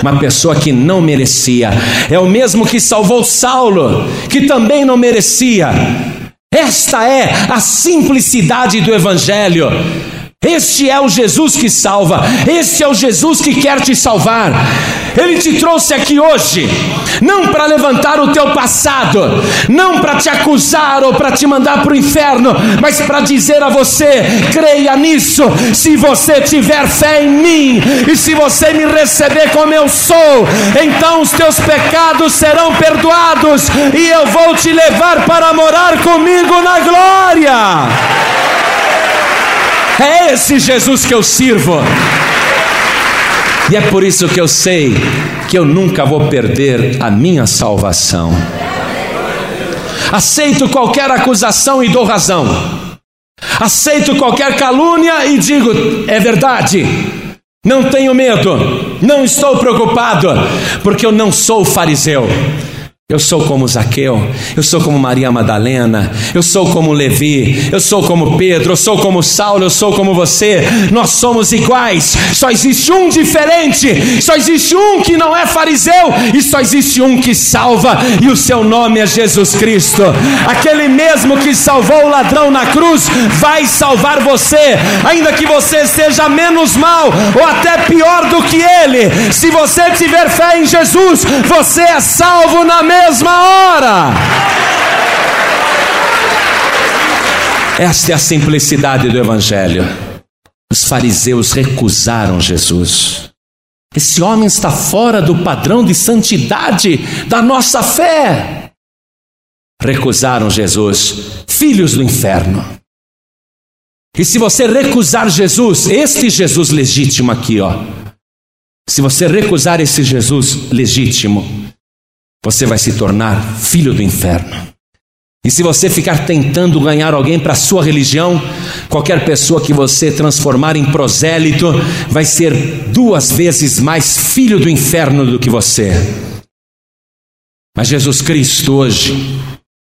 Uma pessoa que não merecia, é o mesmo que salvou Saulo, que também não merecia, esta é a simplicidade do Evangelho. Este é o Jesus que salva, este é o Jesus que quer te salvar. Ele te trouxe aqui hoje, não para levantar o teu passado, não para te acusar ou para te mandar para o inferno, mas para dizer a você: creia nisso. Se você tiver fé em mim e se você me receber como eu sou, então os teus pecados serão perdoados e eu vou te levar para morar comigo na glória. É esse Jesus que eu sirvo. E é por isso que eu sei que eu nunca vou perder a minha salvação. Aceito qualquer acusação e dou razão. Aceito qualquer calúnia e digo: é verdade. Não tenho medo, não estou preocupado, porque eu não sou fariseu. Eu sou como Zaqueu, eu sou como Maria Madalena, eu sou como Levi, eu sou como Pedro, eu sou como Saulo, eu sou como você. Nós somos iguais, só existe um diferente, só existe um que não é fariseu e só existe um que salva, e o seu nome é Jesus Cristo. Aquele mesmo que salvou o ladrão na cruz vai salvar você, ainda que você seja menos mal ou até pior do que ele. Se você tiver fé em Jesus, você é salvo na mesma mesma hora. Esta é a simplicidade do Evangelho. Os fariseus recusaram Jesus. Esse homem está fora do padrão de santidade da nossa fé. Recusaram Jesus, filhos do inferno. E se você recusar Jesus, este Jesus legítimo aqui, ó. Se você recusar esse Jesus legítimo, você vai se tornar filho do inferno. E se você ficar tentando ganhar alguém para a sua religião, qualquer pessoa que você transformar em prosélito vai ser duas vezes mais filho do inferno do que você. Mas Jesus Cristo hoje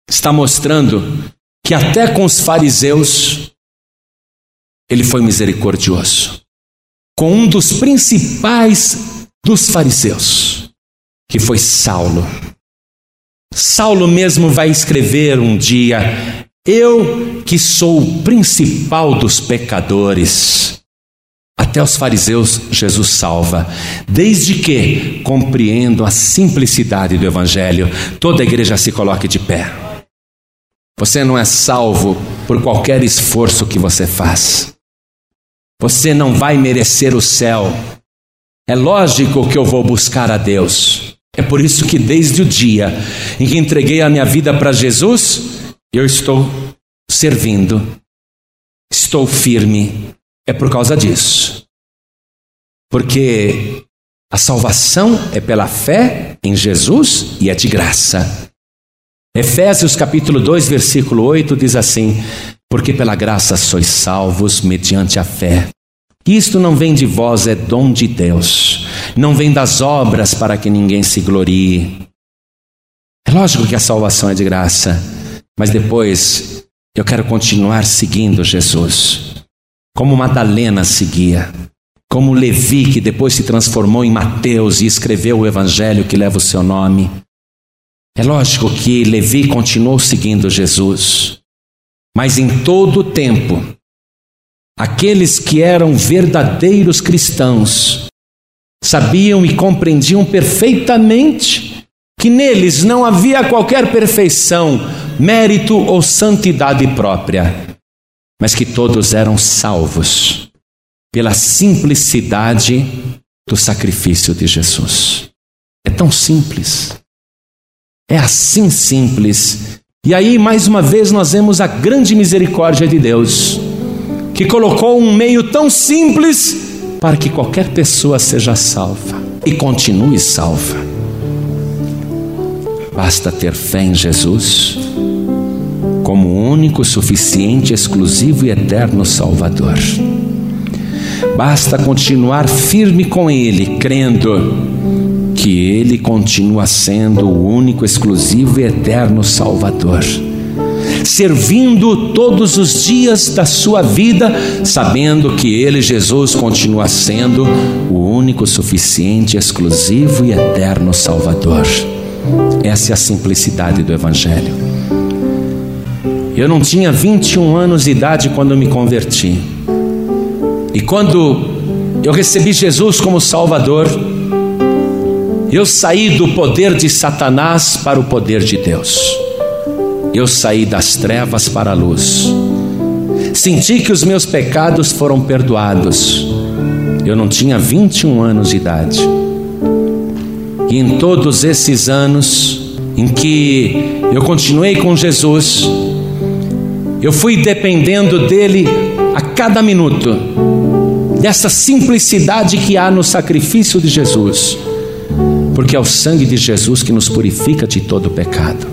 está mostrando que até com os fariseus ele foi misericordioso. Com um dos principais dos fariseus, que foi Saulo. Saulo mesmo vai escrever um dia: Eu que sou o principal dos pecadores. Até os fariseus Jesus salva, desde que compreendo a simplicidade do Evangelho, toda a igreja se coloque de pé. Você não é salvo por qualquer esforço que você faz. Você não vai merecer o céu. É lógico que eu vou buscar a Deus. É por isso que desde o dia em que entreguei a minha vida para Jesus, eu estou servindo, estou firme. É por causa disso. Porque a salvação é pela fé em Jesus e é de graça. Efésios capítulo 2, versículo 8 diz assim: Porque pela graça sois salvos mediante a fé. Isto não vem de vós, é dom de Deus. Não vem das obras para que ninguém se glorie. É lógico que a salvação é de graça, mas depois eu quero continuar seguindo Jesus. Como Madalena seguia, como Levi, que depois se transformou em Mateus e escreveu o evangelho que leva o seu nome. É lógico que Levi continuou seguindo Jesus, mas em todo o tempo, aqueles que eram verdadeiros cristãos sabiam e compreendiam perfeitamente que neles não havia qualquer perfeição, mérito ou santidade própria, mas que todos eram salvos pela simplicidade do sacrifício de Jesus. É tão simples. É assim simples. E aí, mais uma vez, nós vemos a grande misericórdia de Deus, que colocou um meio tão simples para que qualquer pessoa seja salva e continue salva. Basta ter fé em Jesus como único, suficiente, exclusivo e eterno Salvador. Basta continuar firme com Ele, crendo que Ele continua sendo o único, exclusivo e eterno Salvador. Servindo todos os dias da sua vida, sabendo que Ele, Jesus, continua sendo o único, suficiente, exclusivo e eterno Salvador. Essa é a simplicidade do Evangelho. Eu não tinha 21 anos de idade quando me converti. E quando eu recebi Jesus como Salvador, eu saí do poder de Satanás para o poder de Deus. Eu saí das trevas para a luz. Senti que os meus pecados foram perdoados. Eu não tinha 21 anos de idade. E em todos esses anos em que eu continuei com Jesus, eu fui dependendo dele a cada minuto, dessa simplicidade que há no sacrifício de Jesus porque é o sangue de Jesus que nos purifica de todo pecado.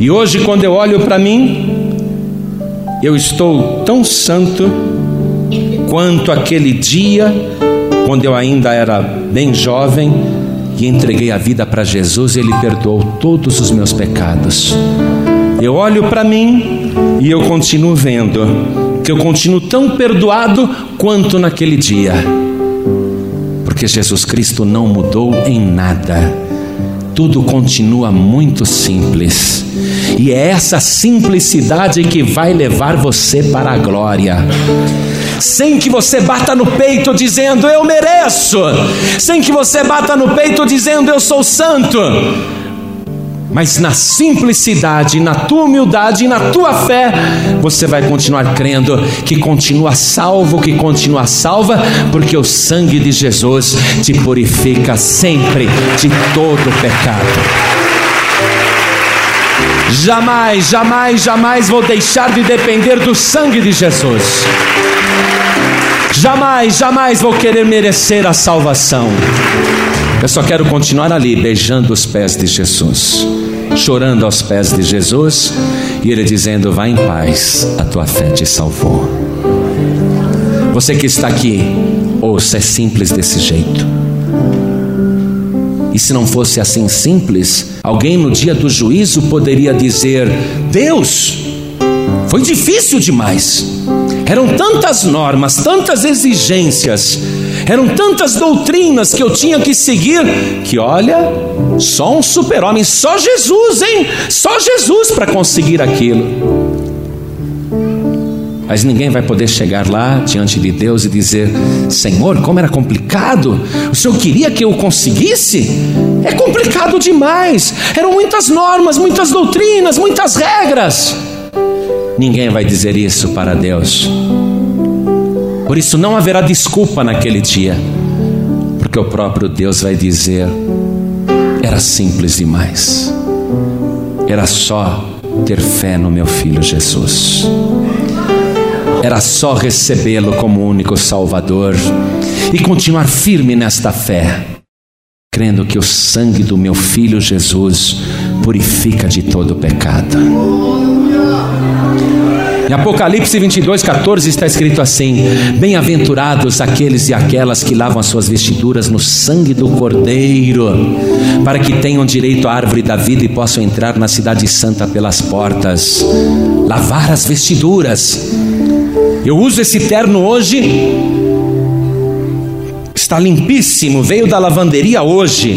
E hoje, quando eu olho para mim, eu estou tão santo quanto aquele dia, quando eu ainda era bem jovem e entreguei a vida para Jesus, e Ele perdoou todos os meus pecados. Eu olho para mim e eu continuo vendo que eu continuo tão perdoado quanto naquele dia porque Jesus Cristo não mudou em nada. Tudo continua muito simples. E é essa simplicidade que vai levar você para a glória. Sem que você bata no peito dizendo eu mereço, sem que você bata no peito dizendo eu sou santo, Mas na simplicidade, na tua humildade e na tua fé, você vai continuar crendo que continua salvo, que continua salva, porque o sangue de Jesus te purifica sempre de todo pecado. Jamais, jamais, jamais vou deixar de depender do sangue de Jesus. Jamais, jamais vou querer merecer a salvação. Eu só quero continuar ali, beijando os pés de Jesus, chorando aos pés de Jesus e Ele dizendo: Vá em paz, a tua fé te salvou. Você que está aqui, ouça, é simples desse jeito. E se não fosse assim simples, alguém no dia do juízo poderia dizer: Deus, foi difícil demais. Eram tantas normas, tantas exigências, eram tantas doutrinas que eu tinha que seguir, que olha, só um super-homem, só Jesus, hein? Só Jesus para conseguir aquilo. Mas ninguém vai poder chegar lá diante de Deus e dizer: Senhor, como era complicado, o Senhor queria que eu conseguisse? É complicado demais, eram muitas normas, muitas doutrinas, muitas regras. Ninguém vai dizer isso para Deus. Por isso não haverá desculpa naquele dia, porque o próprio Deus vai dizer: era simples demais, era só ter fé no meu filho Jesus, era só recebê-lo como único Salvador e continuar firme nesta fé, crendo que o sangue do meu filho Jesus purifica de todo pecado. Em Apocalipse 22, 14 está escrito assim: Bem-aventurados aqueles e aquelas que lavam as suas vestiduras no sangue do Cordeiro, para que tenham direito à árvore da vida e possam entrar na Cidade Santa pelas portas. Lavar as vestiduras. Eu uso esse terno hoje, está limpíssimo, veio da lavanderia hoje.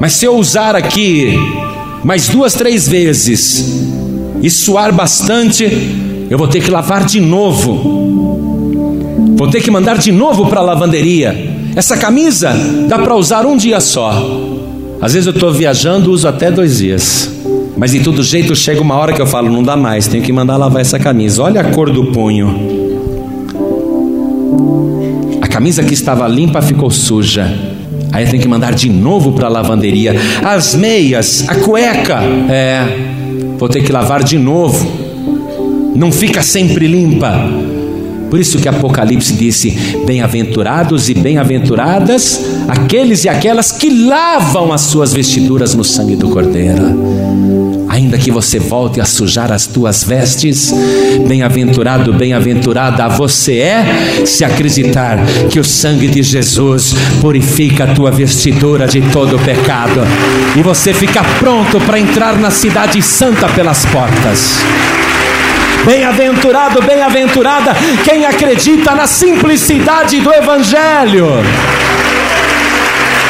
Mas se eu usar aqui mais duas, três vezes, e suar bastante, eu vou ter que lavar de novo. Vou ter que mandar de novo para a lavanderia. Essa camisa dá para usar um dia só. Às vezes eu estou viajando, uso até dois dias. Mas de todo jeito chega uma hora que eu falo, não dá mais, tenho que mandar lavar essa camisa. Olha a cor do punho. A camisa que estava limpa ficou suja. Aí tem que mandar de novo para a lavanderia. As meias, a cueca, é, vou ter que lavar de novo. Não fica sempre limpa. Por isso que Apocalipse disse: Bem-aventurados e bem-aventuradas aqueles e aquelas que lavam as suas vestiduras no sangue do Cordeiro. Ainda que você volte a sujar as tuas vestes, bem-aventurado, bem-aventurada você é, se acreditar que o sangue de Jesus purifica a tua vestidura de todo pecado e você fica pronto para entrar na cidade santa pelas portas. Bem-aventurado, bem-aventurada quem acredita na simplicidade do Evangelho.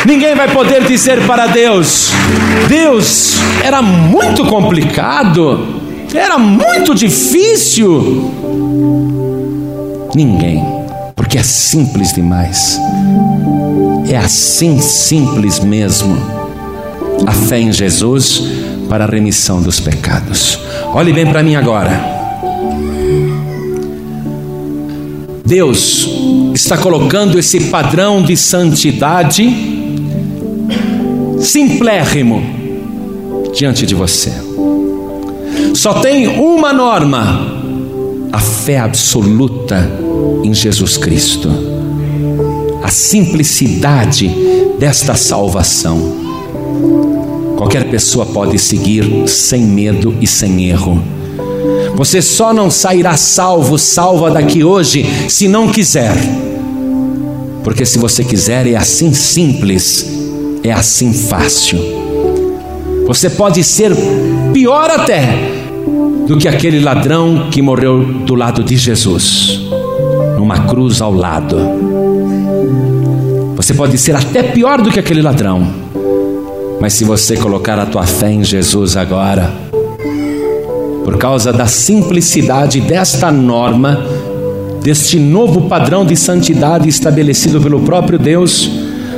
Ninguém vai poder dizer para Deus: Deus, era muito complicado, era muito difícil. Ninguém, porque é simples demais. É assim simples mesmo. A fé em Jesus para a remissão dos pecados. Olhe bem para mim agora. Deus está colocando esse padrão de santidade simplérrimo diante de você. Só tem uma norma: a fé absoluta em Jesus Cristo, a simplicidade desta salvação. Qualquer pessoa pode seguir sem medo e sem erro. Você só não sairá salvo, salva daqui hoje, se não quiser. Porque se você quiser, é assim simples é assim fácil. Você pode ser pior até do que aquele ladrão que morreu do lado de Jesus, numa cruz ao lado. Você pode ser até pior do que aquele ladrão, mas se você colocar a tua fé em Jesus agora, por causa da simplicidade desta norma, deste novo padrão de santidade estabelecido pelo próprio Deus,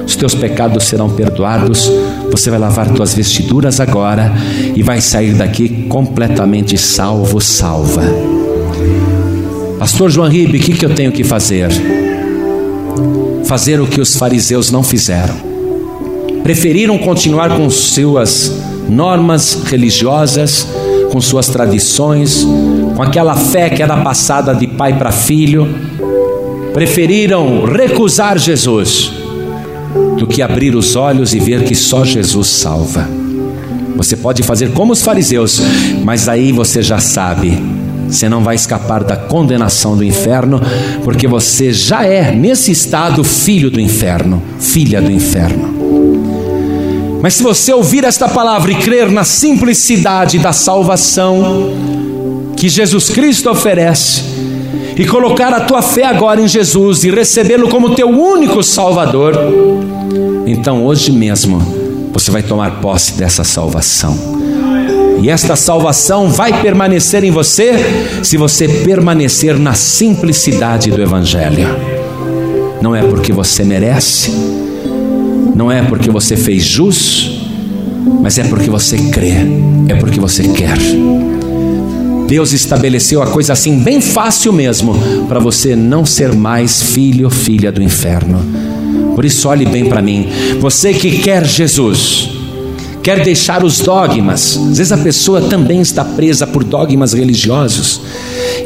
os teus pecados serão perdoados, você vai lavar tuas vestiduras agora e vai sair daqui completamente salvo, salva. Pastor João Ribe, o que, que eu tenho que fazer? Fazer o que os fariseus não fizeram. Preferiram continuar com suas normas religiosas, com suas tradições, com aquela fé que era passada de pai para filho. Preferiram recusar Jesus do que abrir os olhos e ver que só Jesus salva. Você pode fazer como os fariseus, mas aí você já sabe, você não vai escapar da condenação do inferno, porque você já é, nesse estado, filho do inferno, filha do inferno. Mas se você ouvir esta palavra e crer na simplicidade da salvação que Jesus Cristo oferece, e colocar a tua fé agora em Jesus e recebê-lo como teu único Salvador, então hoje mesmo você vai tomar posse dessa salvação. E esta salvação vai permanecer em você se você permanecer na simplicidade do Evangelho. Não é porque você merece, não é porque você fez jus, mas é porque você crê, é porque você quer. Deus estabeleceu a coisa assim, bem fácil mesmo, para você não ser mais filho ou filha do inferno. Por isso, olhe bem para mim. Você que quer Jesus, quer deixar os dogmas, às vezes a pessoa também está presa por dogmas religiosos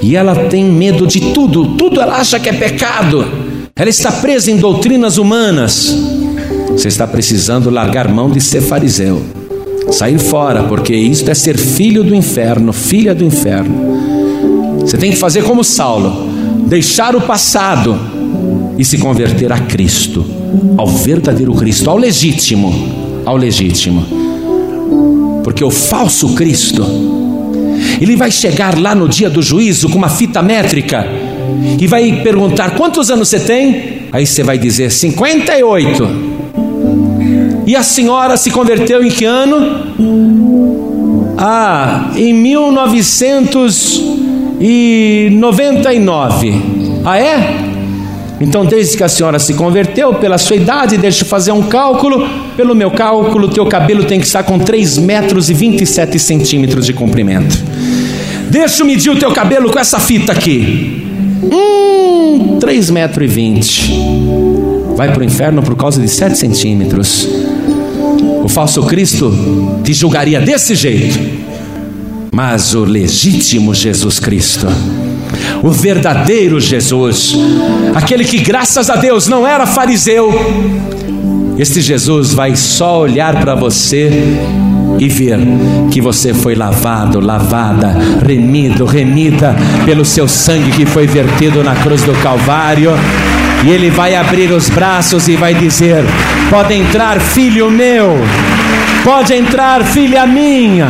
e ela tem medo de tudo, tudo ela acha que é pecado, ela está presa em doutrinas humanas. Você está precisando largar mão de ser fariseu, sair fora, porque isto é ser filho do inferno, filha do inferno. Você tem que fazer como Saulo, deixar o passado e se converter a Cristo, ao verdadeiro Cristo, ao legítimo, ao legítimo. Porque o falso Cristo, ele vai chegar lá no dia do juízo com uma fita métrica e vai perguntar: quantos anos você tem? Aí você vai dizer: 58. E a senhora se converteu em que ano? Ah, em 1999. Ah, é? Então, desde que a senhora se converteu, pela sua idade, deixa eu fazer um cálculo. Pelo meu cálculo, teu cabelo tem que estar com 3 metros e 27 centímetros de comprimento. Deixa eu medir o teu cabelo com essa fita aqui. Hum, 3 metros e 20. Vai para o inferno por causa de 7 centímetros. O falso Cristo te julgaria desse jeito. Mas o legítimo Jesus Cristo o verdadeiro Jesus, aquele que, graças a Deus, não era fariseu. Este Jesus vai só olhar para você e ver que você foi lavado, lavada, remido, remida pelo seu sangue que foi vertido na cruz do Calvário. E ele vai abrir os braços e vai dizer: Pode entrar, filho meu, pode entrar, filha minha.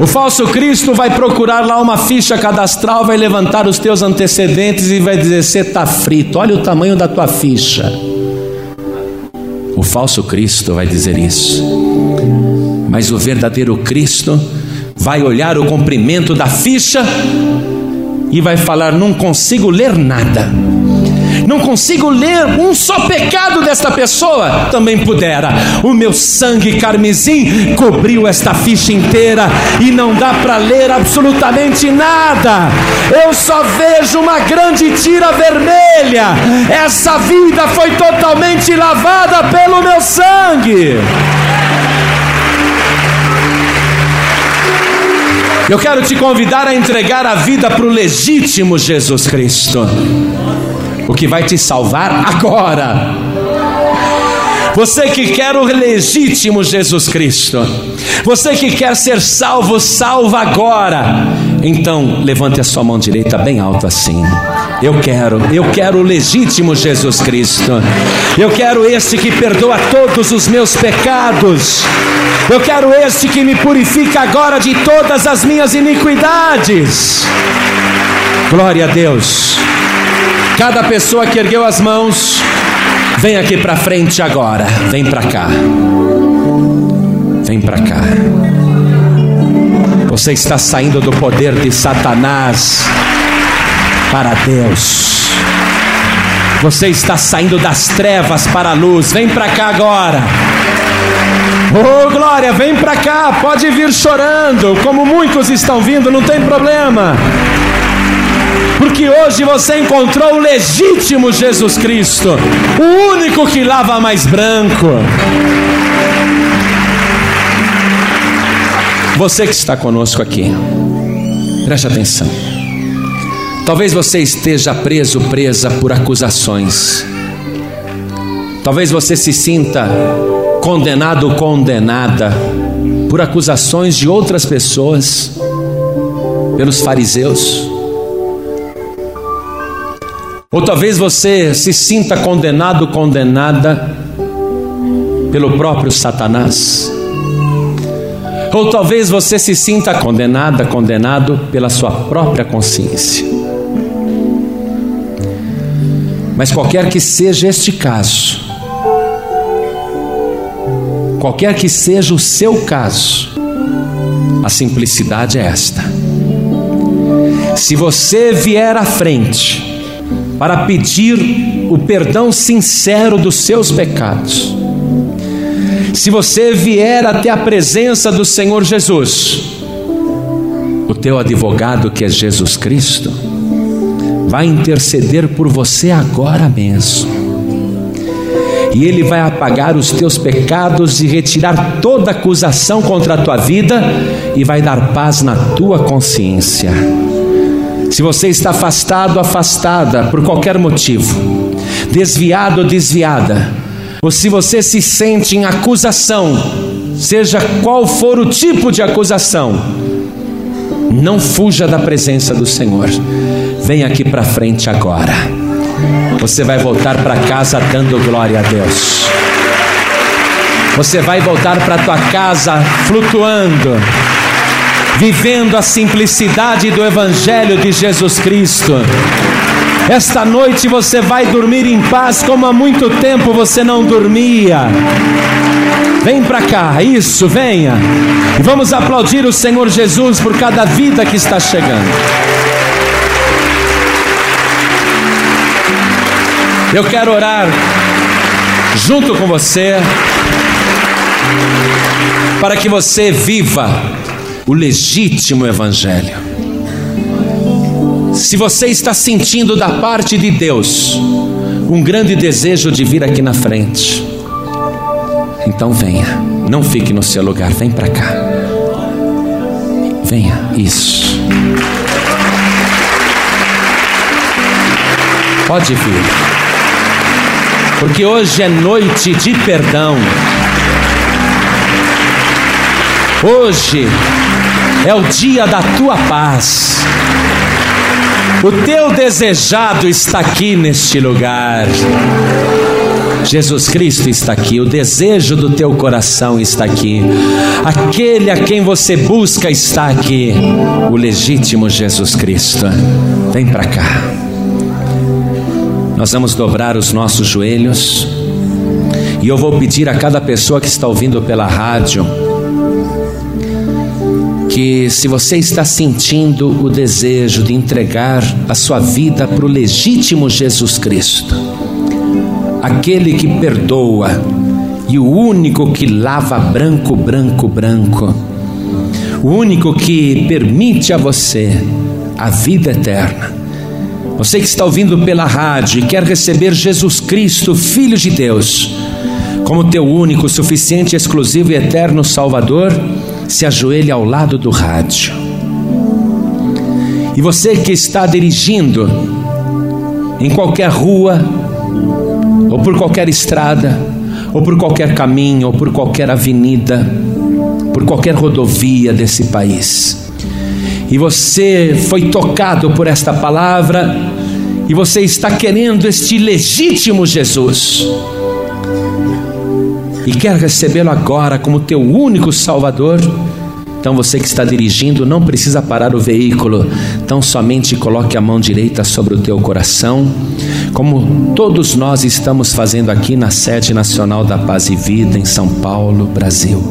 O falso Cristo vai procurar lá uma ficha cadastral, vai levantar os teus antecedentes e vai dizer: Você está frito, olha o tamanho da tua ficha. O falso Cristo vai dizer isso, mas o verdadeiro Cristo vai olhar o comprimento da ficha e vai falar: Não consigo ler nada não consigo ler um só pecado desta pessoa, também pudera. O meu sangue carmesim cobriu esta ficha inteira e não dá para ler absolutamente nada. Eu só vejo uma grande tira vermelha. Essa vida foi totalmente lavada pelo meu sangue. Eu quero te convidar a entregar a vida para o legítimo Jesus Cristo o que vai te salvar agora. Você que quer o legítimo Jesus Cristo, você que quer ser salvo, salva agora. Então, levante a sua mão direita bem alto assim. Eu quero, eu quero o legítimo Jesus Cristo. Eu quero este que perdoa todos os meus pecados. Eu quero este que me purifica agora de todas as minhas iniquidades. Glória a Deus. Cada pessoa que ergueu as mãos, vem aqui para frente agora. Vem para cá. Vem para cá. Você está saindo do poder de Satanás. Para Deus. Você está saindo das trevas para a luz. Vem para cá agora. Oh, glória, vem para cá. Pode vir chorando, como muitos estão vindo, não tem problema. Porque hoje você encontrou o legítimo Jesus Cristo, o único que lava mais branco. Você que está conosco aqui, preste atenção. Talvez você esteja preso, presa por acusações. Talvez você se sinta condenado, condenada por acusações de outras pessoas, pelos fariseus. Ou talvez você se sinta condenado, condenada pelo próprio Satanás. Ou talvez você se sinta condenada, condenado pela sua própria consciência. Mas qualquer que seja este caso, qualquer que seja o seu caso, a simplicidade é esta. Se você vier à frente para pedir o perdão sincero dos seus pecados, se você vier até a presença do Senhor Jesus, o teu advogado que é Jesus Cristo, vai interceder por você agora mesmo. E Ele vai apagar os teus pecados e retirar toda acusação contra a tua vida e vai dar paz na tua consciência. Se você está afastado, afastada por qualquer motivo, desviado ou desviada, ou se você se sente em acusação, seja qual for o tipo de acusação, não fuja da presença do Senhor. Vem aqui para frente agora. Você vai voltar para casa dando glória a Deus. Você vai voltar para tua casa flutuando, vivendo a simplicidade do evangelho de Jesus Cristo esta noite você vai dormir em paz como há muito tempo você não dormia. Vem para cá, isso, venha. E vamos aplaudir o Senhor Jesus por cada vida que está chegando. Eu quero orar junto com você para que você viva o legítimo Evangelho. Se você está sentindo da parte de Deus um grande desejo de vir aqui na frente, então venha, não fique no seu lugar, vem para cá. Venha, isso. Pode vir, porque hoje é noite de perdão. Hoje é o dia da tua paz. O teu desejado está aqui neste lugar. Jesus Cristo está aqui, o desejo do teu coração está aqui, aquele a quem você busca está aqui, o legítimo Jesus Cristo. Vem para cá. Nós vamos dobrar os nossos joelhos e eu vou pedir a cada pessoa que está ouvindo pela rádio que se você está sentindo o desejo de entregar a sua vida para o legítimo Jesus Cristo, aquele que perdoa e o único que lava branco, branco, branco, o único que permite a você a vida eterna. Você que está ouvindo pela rádio e quer receber Jesus Cristo, Filho de Deus, como teu único, suficiente, exclusivo e eterno Salvador, se ajoelhe ao lado do rádio. E você que está dirigindo em qualquer rua, ou por qualquer estrada, ou por qualquer caminho, ou por qualquer avenida, por qualquer rodovia desse país, e você foi tocado por esta palavra, e você está querendo este legítimo Jesus, e quer recebê-lo agora como teu único Salvador, então você que está dirigindo não precisa parar o veículo, então somente coloque a mão direita sobre o teu coração, como todos nós estamos fazendo aqui na sede nacional da Paz e Vida em São Paulo, Brasil.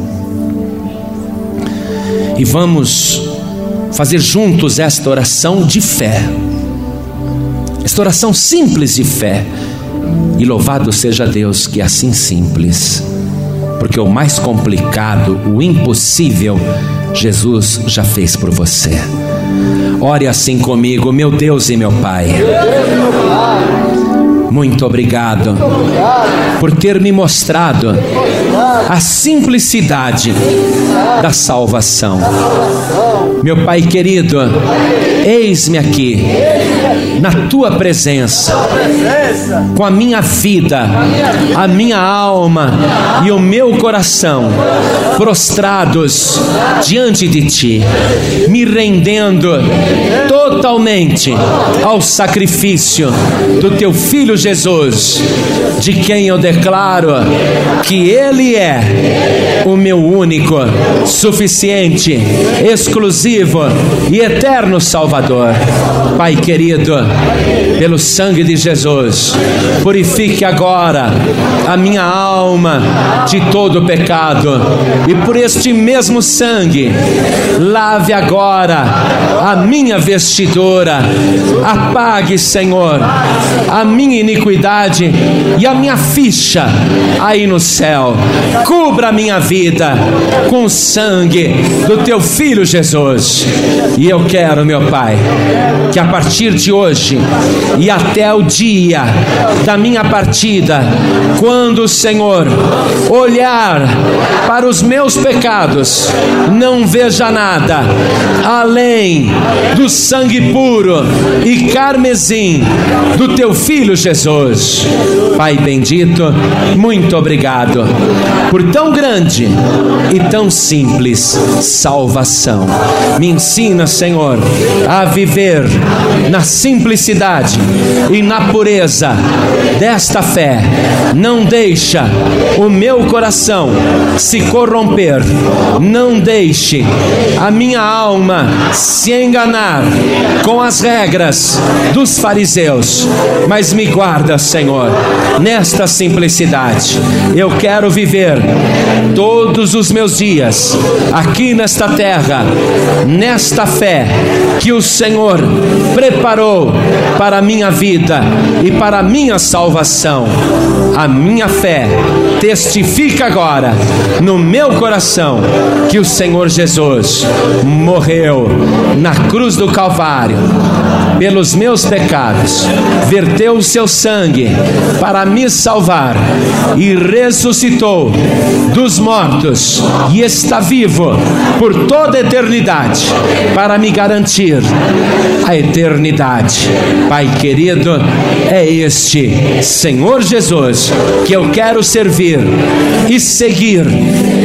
E vamos fazer juntos esta oração de fé. Esta oração simples de fé. E louvado seja Deus que é assim simples, porque o mais complicado, o impossível, Jesus já fez por você. Ore assim comigo, meu Deus e meu Pai. Muito obrigado por ter me mostrado a simplicidade da salvação. Meu Pai querido, eis-me aqui na tua presença, com a minha vida, a minha alma e o meu coração prostrados diante de ti, me rendendo totalmente ao sacrifício do teu filho Jesus, de quem eu declaro que ele é o meu único, suficiente, exclusivo e eterno Salvador. Pai querido, pelo sangue de Jesus, purifique agora a minha alma de todo pecado e por este mesmo sangue, lave agora a minha vestidura, apague, Senhor, a minha iniquidade e a minha ficha aí no céu, cubra a minha vida com o sangue do teu filho Jesus. E eu quero, meu Pai, que a partir de hoje e até o dia da minha partida, quando o Senhor olhar para os meus pecados, não veja nada além do sangue puro e carmesim do teu filho Jesus. Pai bendito, muito obrigado por tão grande e tão simples salvação. Me ensina, Senhor, a viver na simplicidade e na pureza desta fé. Não deixa o meu coração se corromper. Não deixe a minha alma se enganar com as regras dos fariseus, mas me guarda, Senhor, nesta simplicidade. Eu quero viver todos os meus dias aqui nesta terra, nesta fé que o Senhor preparou para a minha vida e para a minha salvação. A minha fé testifica agora no meu coração que o Senhor Jesus morreu na cruz do Calvário pelos meus pecados, verteu o seu sangue para me salvar e ressuscitou dos mortos e está vivo por toda a eternidade para me garantir a eternidade. Pai querido, é este Senhor Jesus que eu quero servir e seguir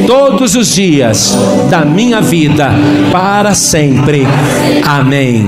todos os dias da minha vida para sempre. Amém.